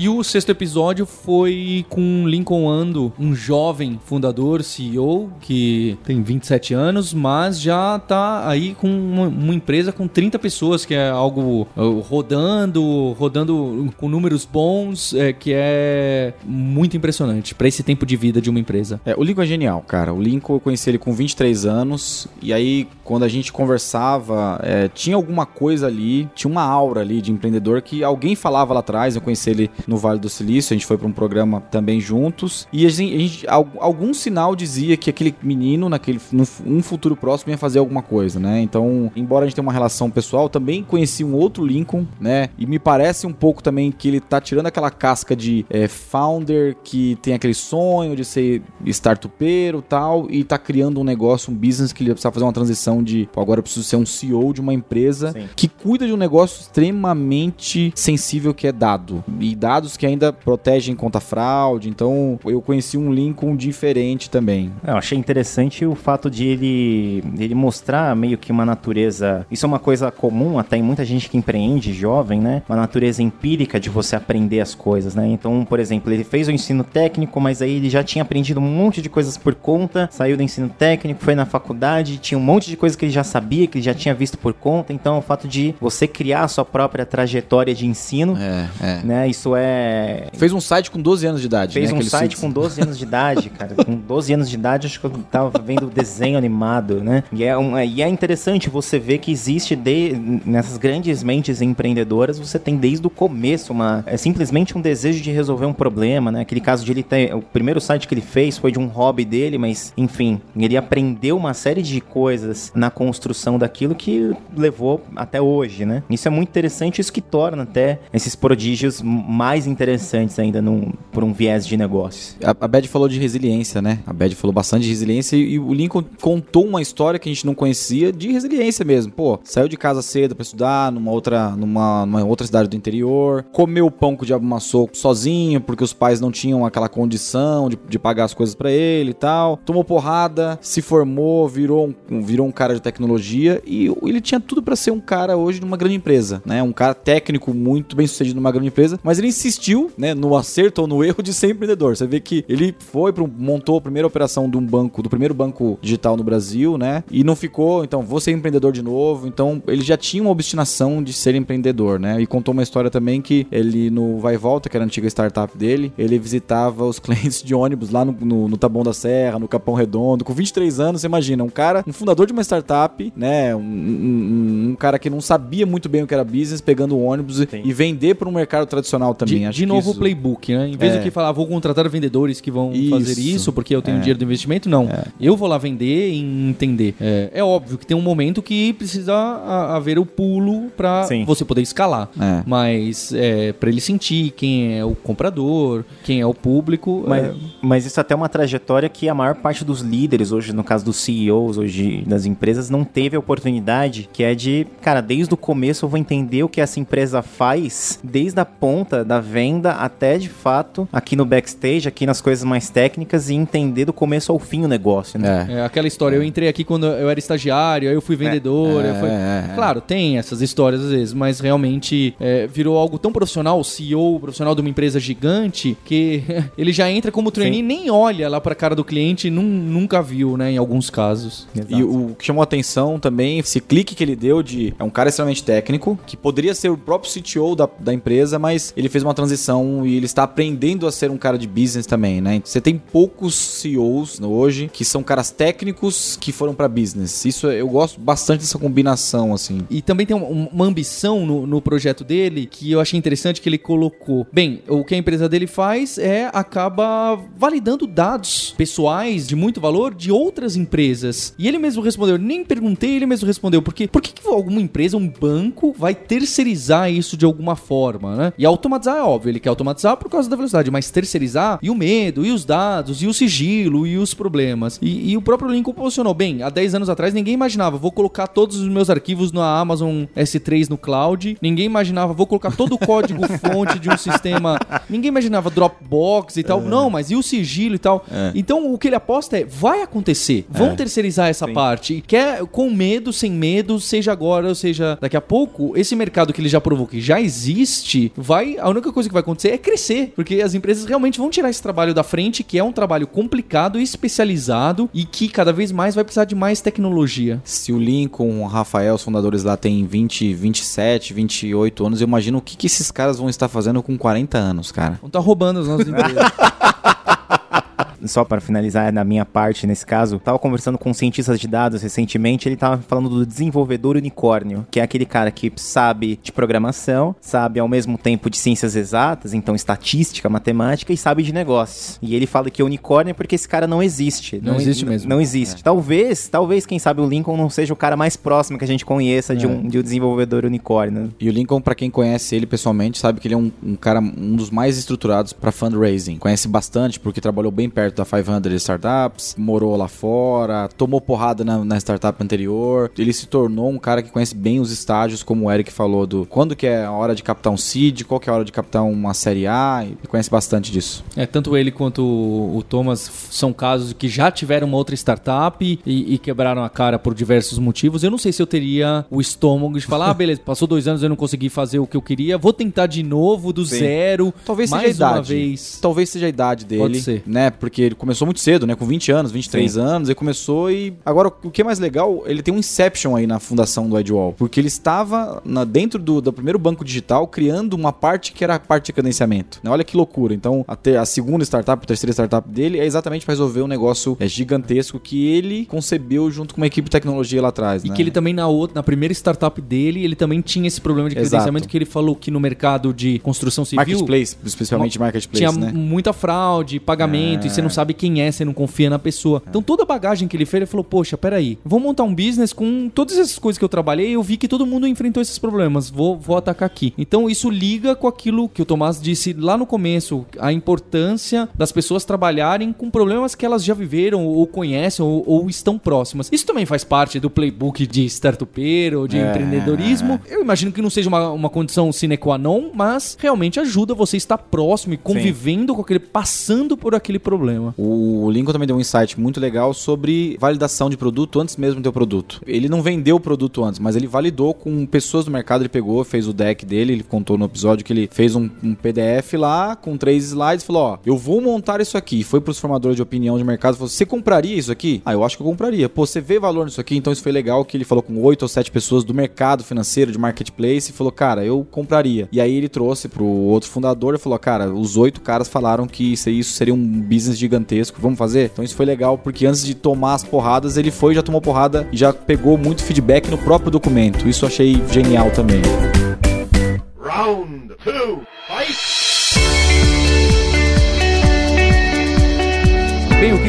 E o sexto episódio foi com Lincoln Ando, um jovem fundador, CEO, que tem 27 anos, mas já tá aí com uma, uma empresa com 30 pessoas, que é algo uh, rodando, rodando com números bons, é, que é muito impressionante para esse tempo de vida de uma empresa. É, o Lincoln é genial, cara. O Lincoln eu conheci ele com 23 anos, e aí quando a gente conversava, é, tinha alguma coisa ali, tinha uma aura ali de empreendedor que alguém falava lá atrás, eu conheci ele no Vale do Silício, a gente foi para um programa também juntos, e a gente, a gente, algum sinal dizia que aquele menino, naquele num futuro próximo, ia fazer alguma coisa, né? Então, embora a gente tenha uma relação pessoal, também conheci um outro Lincoln, né? E me parece um pouco também que ele tá tirando aquela casca de é, founder que tem aquele sonho de ser startupeiro tal, e tá criando um negócio, um business que ele precisa fazer uma transição de agora eu preciso ser um CEO de uma empresa Sim. que cuida de um negócio extremamente sensível que é dado. E dado dados que ainda protegem contra fraude. Então, eu conheci um Lincoln diferente também. Eu achei interessante o fato de ele, ele mostrar meio que uma natureza. Isso é uma coisa comum até em muita gente que empreende, jovem, né? Uma natureza empírica de você aprender as coisas, né? Então, por exemplo, ele fez o ensino técnico, mas aí ele já tinha aprendido um monte de coisas por conta, saiu do ensino técnico, foi na faculdade, tinha um monte de coisa que ele já sabia, que ele já tinha visto por conta. Então, o fato de você criar a sua própria trajetória de ensino, é, é. né? Isso é é, Fez um site com 12 anos de idade. Fez né? um site com 12 anos de idade, cara. com 12 anos de idade, acho que eu tava vendo desenho animado, né? E é, um, e é interessante você ver que existe de, nessas grandes mentes empreendedoras, você tem desde o começo uma. É simplesmente um desejo de resolver um problema, né? Aquele caso de ele ter. O primeiro site que ele fez foi de um hobby dele, mas, enfim, ele aprendeu uma série de coisas na construção daquilo que levou até hoje, né? Isso é muito interessante, isso que torna até esses prodígios mais mais interessantes ainda num, por um viés de negócios. A, a Bad falou de resiliência, né? A Bad falou bastante de resiliência e, e, o Lincoln contou uma história que a gente não conhecia de resiliência mesmo. Pô, saiu de casa cedo para estudar numa outra, numa, numa, outra cidade do interior, comeu pão que o diabo amassou sozinho porque os pais não tinham aquela condição de, de pagar as coisas para ele e tal. Tomou porrada, se formou, virou um, virou um cara de tecnologia e ele tinha tudo para ser um cara hoje numa grande empresa, né? Um cara técnico muito bem sucedido numa grande empresa, mas ele insistiu, né, no acerto ou no erro de ser empreendedor. Você vê que ele foi pro, montou a primeira operação de um banco, do primeiro banco digital no Brasil, né? E não ficou, então, vou ser empreendedor de novo. Então, ele já tinha uma obstinação de ser empreendedor, né? E contou uma história também que ele no Vai e Volta, que era a antiga startup dele, ele visitava os clientes de ônibus lá no, no, no Taboão da Serra, no Capão Redondo, com 23 anos, você imagina, um cara, um fundador de uma startup, né? Um, um, um cara que não sabia muito bem o que era business, pegando o ônibus Sim. e vender para um mercado tradicional também. De, Acho de novo o isso... playbook, né? Em vez é. de que falar, vou contratar vendedores que vão isso. fazer isso porque eu tenho é. dinheiro do investimento, não. É. Eu vou lá vender e entender. É, é, óbvio que tem um momento que precisa haver o pulo para você poder escalar. É. Mas é, para ele sentir quem é o comprador, quem é o público. Mas, é... mas isso até é uma trajetória que a maior parte dos líderes, hoje, no caso dos CEOs, hoje das empresas, não teve a oportunidade, que é de, cara, desde o começo eu vou entender o que essa empresa faz, desde a ponta da venda até de fato aqui no backstage, aqui nas coisas mais técnicas e entender do começo ao fim o negócio, né? É, é aquela história, eu entrei aqui quando eu era estagiário, aí eu fui vendedor. É, eu fui... É, é, claro, tem essas histórias às vezes, mas realmente é, virou algo tão profissional, CEO profissional de uma empresa gigante, que ele já entra como trainee, nem olha lá pra cara do cliente, num, nunca viu, né, em alguns casos. Exato. E o que chamou a atenção também, esse clique que ele deu de. É um cara extremamente técnico, que poderia ser o próprio CTO da, da empresa, mas ele fez uma transição e ele está aprendendo a ser um cara de business também, né? Você tem poucos CEOs hoje que são caras técnicos que foram para business. Isso eu gosto bastante dessa combinação, assim. E também tem uma ambição no, no projeto dele que eu achei interessante que ele colocou. Bem, o que a empresa dele faz é acaba validando dados pessoais de muito valor de outras empresas. E ele mesmo respondeu, nem perguntei, ele mesmo respondeu, porque por que, que alguma empresa, um banco, vai terceirizar isso de alguma forma, né? E automatizar é óbvio, ele quer automatizar por causa da velocidade, mas terceirizar e o medo, e os dados, e o sigilo, e os problemas. E, e o próprio Lincoln posicionou, bem, há 10 anos atrás ninguém imaginava, vou colocar todos os meus arquivos na Amazon S3 no cloud. Ninguém imaginava, vou colocar todo o código fonte de um sistema. Ninguém imaginava Dropbox e tal. É. Não, mas e o sigilo e tal? É. Então o que ele aposta é, vai acontecer. Vão é. terceirizar essa Sim. parte. E quer com medo, sem medo, seja agora ou seja daqui a pouco, esse mercado que ele já provou que já existe, vai. A única coisa que vai acontecer é crescer. Porque as empresas realmente vão tirar esse trabalho da frente, que é um trabalho complicado e especializado e que cada vez mais vai precisar de mais tecnologia. Se o Lincoln, o Rafael, os fundadores lá têm 20, 27, 28 anos, eu imagino o que, que esses caras vão estar fazendo com 40 anos, cara. Vão estar roubando as nossas empresas. só para finalizar na minha parte nesse caso, tava conversando com cientistas de dados recentemente, ele tava falando do desenvolvedor unicórnio, que é aquele cara que sabe de programação, sabe ao mesmo tempo de ciências exatas, então estatística, matemática e sabe de negócios. E ele fala que é unicórnio é porque esse cara não existe. Não, não existe mesmo. Não existe. É. Talvez, talvez, quem sabe o Lincoln não seja o cara mais próximo que a gente conheça é. de, um, de um desenvolvedor unicórnio. E o Lincoln, para quem conhece ele pessoalmente, sabe que ele é um, um cara, um dos mais estruturados para fundraising. Conhece bastante porque trabalhou bem perto da 500 Startups, morou lá fora, tomou porrada na, na, startup anterior. Ele se tornou um cara que conhece bem os estágios, como o Eric falou, do quando que é a hora de captar um seed, qual que é a hora de captar uma série A, e conhece bastante disso. É, tanto ele quanto o, o Thomas são casos que já tiveram uma outra startup e, e, quebraram a cara por diversos motivos. Eu não sei se eu teria o estômago de falar, ah, beleza, passou dois anos eu não consegui fazer o que eu queria, vou tentar de novo, do Sim. zero, Talvez mais seja a idade. vez. Talvez seja a idade dele, Pode ser. né? Porque ele começou muito cedo, né? Com 20 anos, 23 Sim. anos, ele começou e. Agora, o que é mais legal, ele tem um Inception aí na fundação do Edgewall. Porque ele estava na, dentro do, do primeiro banco digital criando uma parte que era a parte de credenciamento. Né? Olha que loucura. Então, a, ter, a segunda startup, a terceira startup dele é exatamente para resolver um negócio é, gigantesco que ele concebeu junto com uma equipe de tecnologia lá atrás. E né? que ele também, na, outra, na primeira startup dele, ele também tinha esse problema de credenciamento Exato. que ele falou que no mercado de construção civil. Marketplace, especialmente marketplace. Tinha né? muita fraude, pagamento, é... e você não sabe quem é, você não confia na pessoa. Então toda a bagagem que ele fez, ele falou: Poxa, peraí, vou montar um business com todas essas coisas que eu trabalhei. Eu vi que todo mundo enfrentou esses problemas. Vou, vou atacar aqui. Então isso liga com aquilo que o Tomás disse lá no começo: a importância das pessoas trabalharem com problemas que elas já viveram, ou conhecem, ou, ou estão próximas. Isso também faz parte do playbook de startupeiro, de é. empreendedorismo. Eu imagino que não seja uma, uma condição sine qua non, mas realmente ajuda você a estar próximo e convivendo Sim. com aquele, passando por aquele problema. O Lincoln também deu um insight muito legal sobre validação de produto antes mesmo do teu produto. Ele não vendeu o produto antes, mas ele validou com pessoas do mercado, ele pegou, fez o deck dele, ele contou no episódio que ele fez um, um PDF lá com três slides, falou, ó, eu vou montar isso aqui. Foi pros formadores de opinião de mercado, falou, você compraria isso aqui? Ah, eu acho que eu compraria. Pô, você vê valor nisso aqui? Então isso foi legal que ele falou com oito ou sete pessoas do mercado financeiro, de marketplace, e falou, cara, eu compraria. E aí ele trouxe pro outro fundador e falou, cara, os oito caras falaram que isso, seria um business gigantesco, vamos fazer? Então isso foi legal, porque antes de tomar as porradas, ele foi, já tomou porrada e já pegou muito feedback no próprio documento. Isso eu achei genial também. Round two, fight!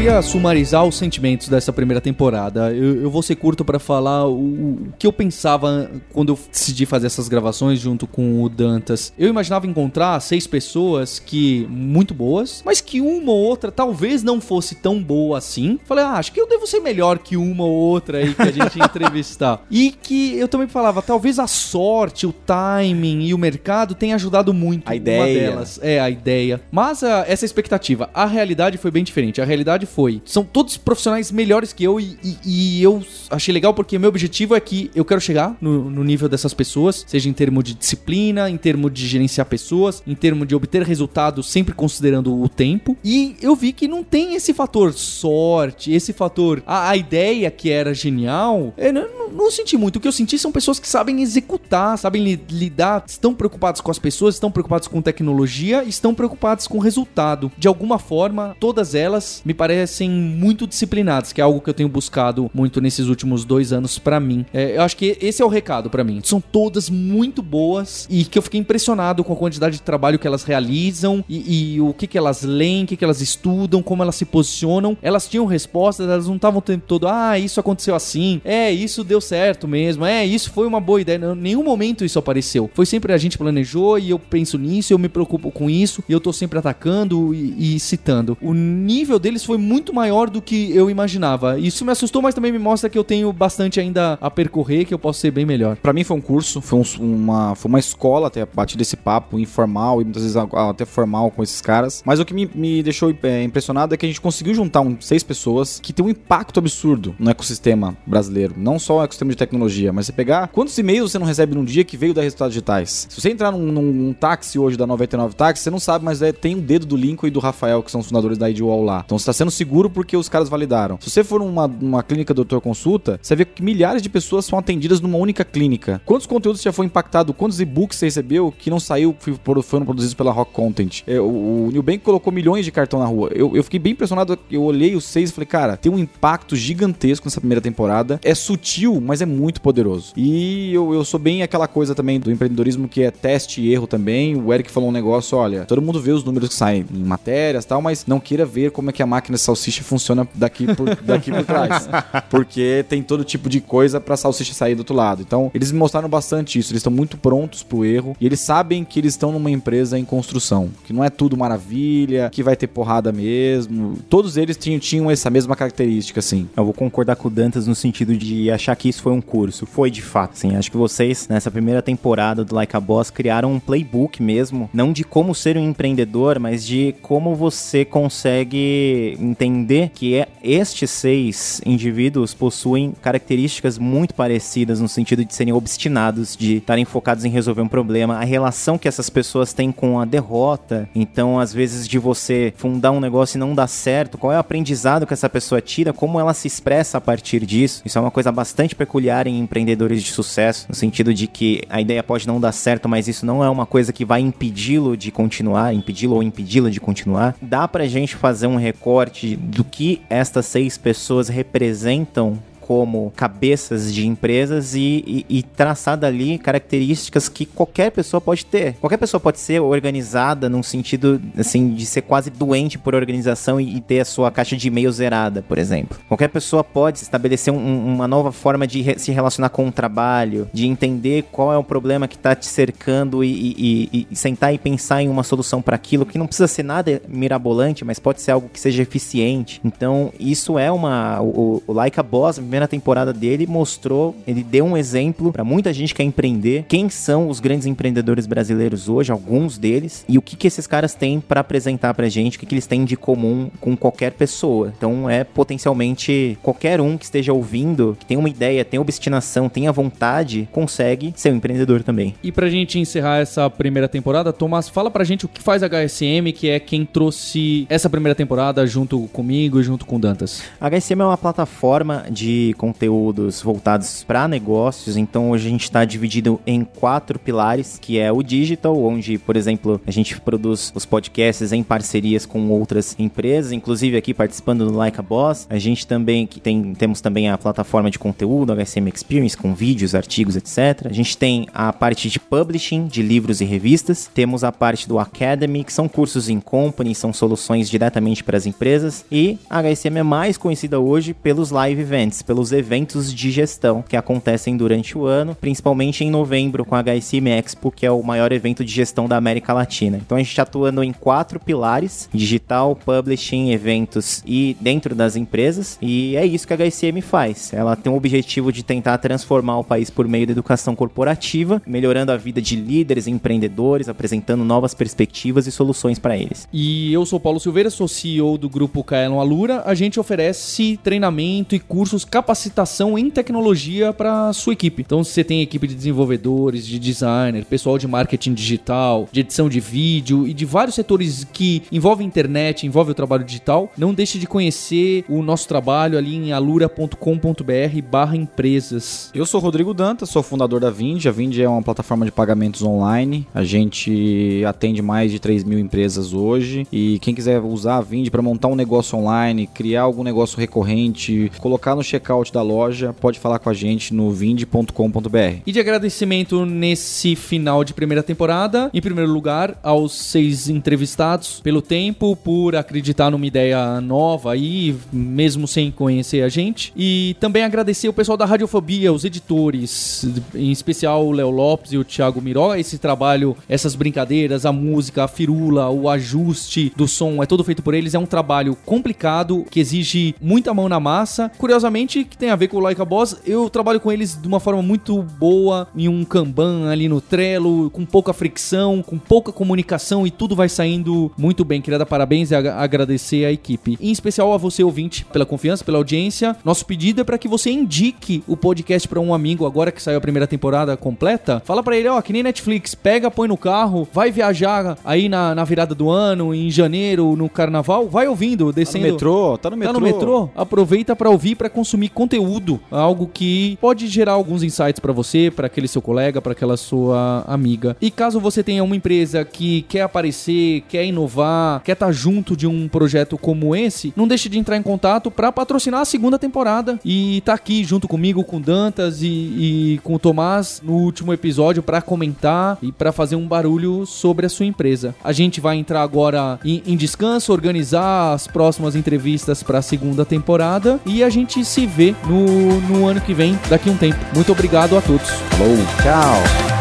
Queria sumarizar os sentimentos dessa primeira temporada. Eu, eu vou ser curto para falar o, o, que eu pensava quando eu decidi fazer essas gravações junto com o Dantas. Eu imaginava encontrar seis pessoas que muito boas, mas que uma ou outra talvez não fosse tão boa assim. Falei, ah, acho que eu devo ser melhor que uma ou outra aí que a gente entrevistar. E que eu também falava, talvez a sorte, o timing e o mercado tenham ajudado muito. A ideia. Uma delas. É, a ideia. Mas a, essa expectativa, a realidade foi bem diferente. A realidade foi: são todos profissionais melhores que eu e, e, e eu achei legal porque meu objetivo é que eu quero chegar no, no, nível dessas pessoas, seja em termos de disciplina, em termos de gerenciar pessoas, em termos de obter resultados, sempre considerando o tempo. E eu vi que não tem esse fator sorte, esse fator a, a ideia que era genial. Eu não, não, não, senti muito. O que eu senti são pessoas que sabem executar, sabem li, lidar, estão preocupados com as pessoas, estão preocupados com tecnologia, estão preocupados com resultado. De alguma forma, todas elas me parecem muito disciplinadas, que é algo que eu tenho buscado muito nesses últimos dois anos para mim. É, eu acho que esse é o recado para mim. São todas muito boas e que eu fiquei impressionado com a quantidade de trabalho que elas realizam e, e o que, que elas leem, o que, que elas estudam, como elas se posicionam. Elas tinham respostas, elas não estavam o tempo todo, ah, isso aconteceu assim, é, isso deu certo mesmo, é, isso foi uma boa ideia. Em nenhum momento isso apareceu. Foi sempre a gente planejou e eu penso nisso, eu me preocupo com isso e eu tô sempre atacando e, e citando. O nível deles foi muito maior do que eu imaginava. Isso me assustou, mas também me mostra que eu tenho bastante ainda a percorrer, que eu posso ser bem melhor. Para mim foi um curso, foi um, uma, foi uma escola até a partir desse papo informal e muitas vezes até formal com esses caras. Mas o que me, me deixou é, impressionado é que a gente conseguiu juntar um, seis pessoas que tem um impacto absurdo no ecossistema brasileiro. Não só o ecossistema de tecnologia, mas você pegar quantos e-mails você não recebe num dia que veio da resultados digitais. Se você entrar num, num, num táxi hoje da 99 Táxi, você não sabe, mas é, tem um dedo do Lincoln e do Rafael, que são os fundadores da IDWall lá. Então você está sendo seguro porque os caras validaram. Se você for numa, numa clínica doutor consulta, você vê que milhares de pessoas são atendidas numa única clínica. Quantos conteúdos já foi impactado? Quantos e-books você recebeu que não saiu, foram produzidos pela Rock Content? É, o, o Bank colocou milhões de cartão na rua. Eu, eu fiquei bem impressionado. Eu olhei os seis e falei, cara, tem um impacto gigantesco nessa primeira temporada. É sutil, mas é muito poderoso. E eu, eu sou bem aquela coisa também do empreendedorismo que é teste e erro também. O Eric falou um negócio, olha, todo mundo vê os números que saem em matérias e tal, mas não queira ver como é que a máquina de salsicha funciona daqui por, daqui por trás. Porque tem todo tipo de coisa pra salsicha sair do outro lado. Então, eles me mostraram bastante isso. Eles estão muito prontos pro erro. E eles sabem que eles estão numa empresa em construção. Que não é tudo maravilha, que vai ter porrada mesmo. Todos eles tinham, tinham essa mesma característica, assim. Eu vou concordar com o Dantas no sentido de achar que isso foi um curso. Foi de fato, sim. Acho que vocês, nessa primeira temporada do Like a Boss, criaram um playbook mesmo. Não de como ser um empreendedor, mas de como você consegue entender que é, estes seis indivíduos possuem características muito parecidas no sentido de serem obstinados, de estarem focados em resolver um problema, a relação que essas pessoas têm com a derrota. Então, às vezes, de você fundar um negócio e não dar certo, qual é o aprendizado que essa pessoa tira, como ela se expressa a partir disso. Isso é uma coisa bastante peculiar em empreendedores de sucesso, no sentido de que a ideia pode não dar certo, mas isso não é uma coisa que vai impedi-lo de continuar, impedi-lo ou impedi-la de continuar. Dá pra gente fazer um recorte do que estas seis pessoas representam como cabeças de empresas e, e, e traçar ali características que qualquer pessoa pode ter. Qualquer pessoa pode ser organizada num sentido, assim, de ser quase doente por organização e, e ter a sua caixa de e-mail zerada, por exemplo. Qualquer pessoa pode estabelecer um, uma nova forma de re se relacionar com o trabalho, de entender qual é o problema que está te cercando e, e, sentar e pensar em uma solução para aquilo, que não precisa ser nada mirabolante, mas pode ser algo que seja eficiente. Então, isso é uma. O, o Like a Boss, primeira temporada dele mostrou, ele deu um exemplo para muita gente que quer empreender, quem são os grandes empreendedores brasileiros hoje, alguns deles, e o que, que esses caras têm para apresentar pra gente, o que, que eles têm de comum com qualquer pessoa. Então é potencialmente qualquer um que esteja ouvindo, que tem uma ideia, tem obstinação, tenha vontade, consegue ser um empreendedor também. E pra gente encerrar essa primeira temporada, Tomás, fala pra gente o que faz a HSM, que é quem trouxe essa primeira temporada junto comigo e junto com o Dantas. A HSM é uma plataforma de conteúdos voltados para negócios, então hoje a gente está dividido em quatro pilares, que é o digital, onde, por exemplo, a gente produz os podcasts em parcerias com outras empresas, inclusive aqui participando do Like a Boss. A gente também que tem temos também a plataforma de conteúdo, HSM Experience, com vídeos, artigos, etc. A gente tem a parte de publishing de livros e revistas. Temos a parte do Academy, que são cursos em company, são soluções diretamente para as empresas. E a HSM é mais conhecida hoje pelos live events, pelos eventos de gestão que acontecem durante o ano, principalmente em novembro com a HSM Expo, que é o maior evento de gestão da América Latina. Então a gente está atuando em quatro pilares: digital, publishing, eventos e dentro das empresas. E é isso que a HSM faz. Ela tem o objetivo de tentar transformar o país por meio da educação corporativa, melhorando a vida de líderes e empreendedores, apresentando novas perspectivas e soluções para eles. E eu sou Paulo Silveira, sou CEO do grupo Kaelon Alura. A gente oferece treinamento e cursos, capacitação em tecnologia para sua equipe. Então, você tem equipe de desenvolvedores, de designer, pessoal de marketing digital, de edição de vídeo e de vários setores que envolvem internet, envolvem o trabalho digital, não deixe de conhecer o nosso trabalho ali em alura.com.br barra empresas. Eu sou Rodrigo Danta, sou fundador da Vind. A Vind é uma plataforma de pagamentos online. A gente atende mais de 3 mil empresas hoje. E quem quiser usar a Vind para montar um negócio online, criar algum negócio recorrente, colocar no checkout da loja, pode falar com a gente no vind.com.br. E de agradecimento nesse final de primeira temporada, em primeiro lugar, aos seis entrevistados pelo tempo, por acreditar numa ideia nova aí, mesmo sem conhecer a gente. E também agradecer o pessoal da Radiofobia, os editores, em especial o Léo Lopes e o Thiago Miró. Esse trabalho, essas brincadeiras, a música, a firula, o ajuste do som, é todo feito por eles. É um trabalho complicado, que exige muita mão na massa. Curiosamente, que tem a ver com o Like a Boss, eu trabalho com eles de uma forma muito boa, em um Kanban ali no Trello, com pouca fricção, com pouca comunicação e tudo vai saindo muito bem. Queria dar parabéns e ag agradecer a equipe. Em especial a você, ouvinte, pela confiança, pela audiência. Nosso pedido é para que você indique o podcast para um amigo agora que saiu a primeira temporada completa. Fala para ele, ó, que nem Netflix, pega, põe no carro, vai viajar aí na, na virada do ano, em janeiro, no carnaval, vai ouvindo, descendo. Tá no metrô, tá no metrô. Tá no metrô? Aproveita para ouvir, para consumir conteúdo, algo que pode gerar alguns insights para você, para aquele seu colega, para aquela sua amiga. E caso você tenha uma empresa que quer aparecer, quer inovar, quer estar tá junto de um projeto como esse, não deixe de entrar em contato para patrocinar a segunda temporada e tá aqui junto comigo, com Dantas e, e com o Tomás no último episódio para comentar e para fazer um barulho sobre a sua empresa. A gente vai entrar agora em, em descanso, organizar as próximas entrevistas para a segunda temporada e a gente se vê no, no ano que vem, daqui a um tempo. Muito obrigado a todos. Falou, tchau.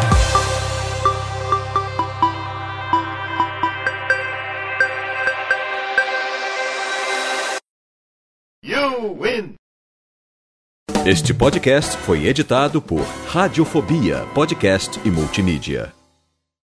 Este podcast foi editado por Radiofobia, podcast e multimídia.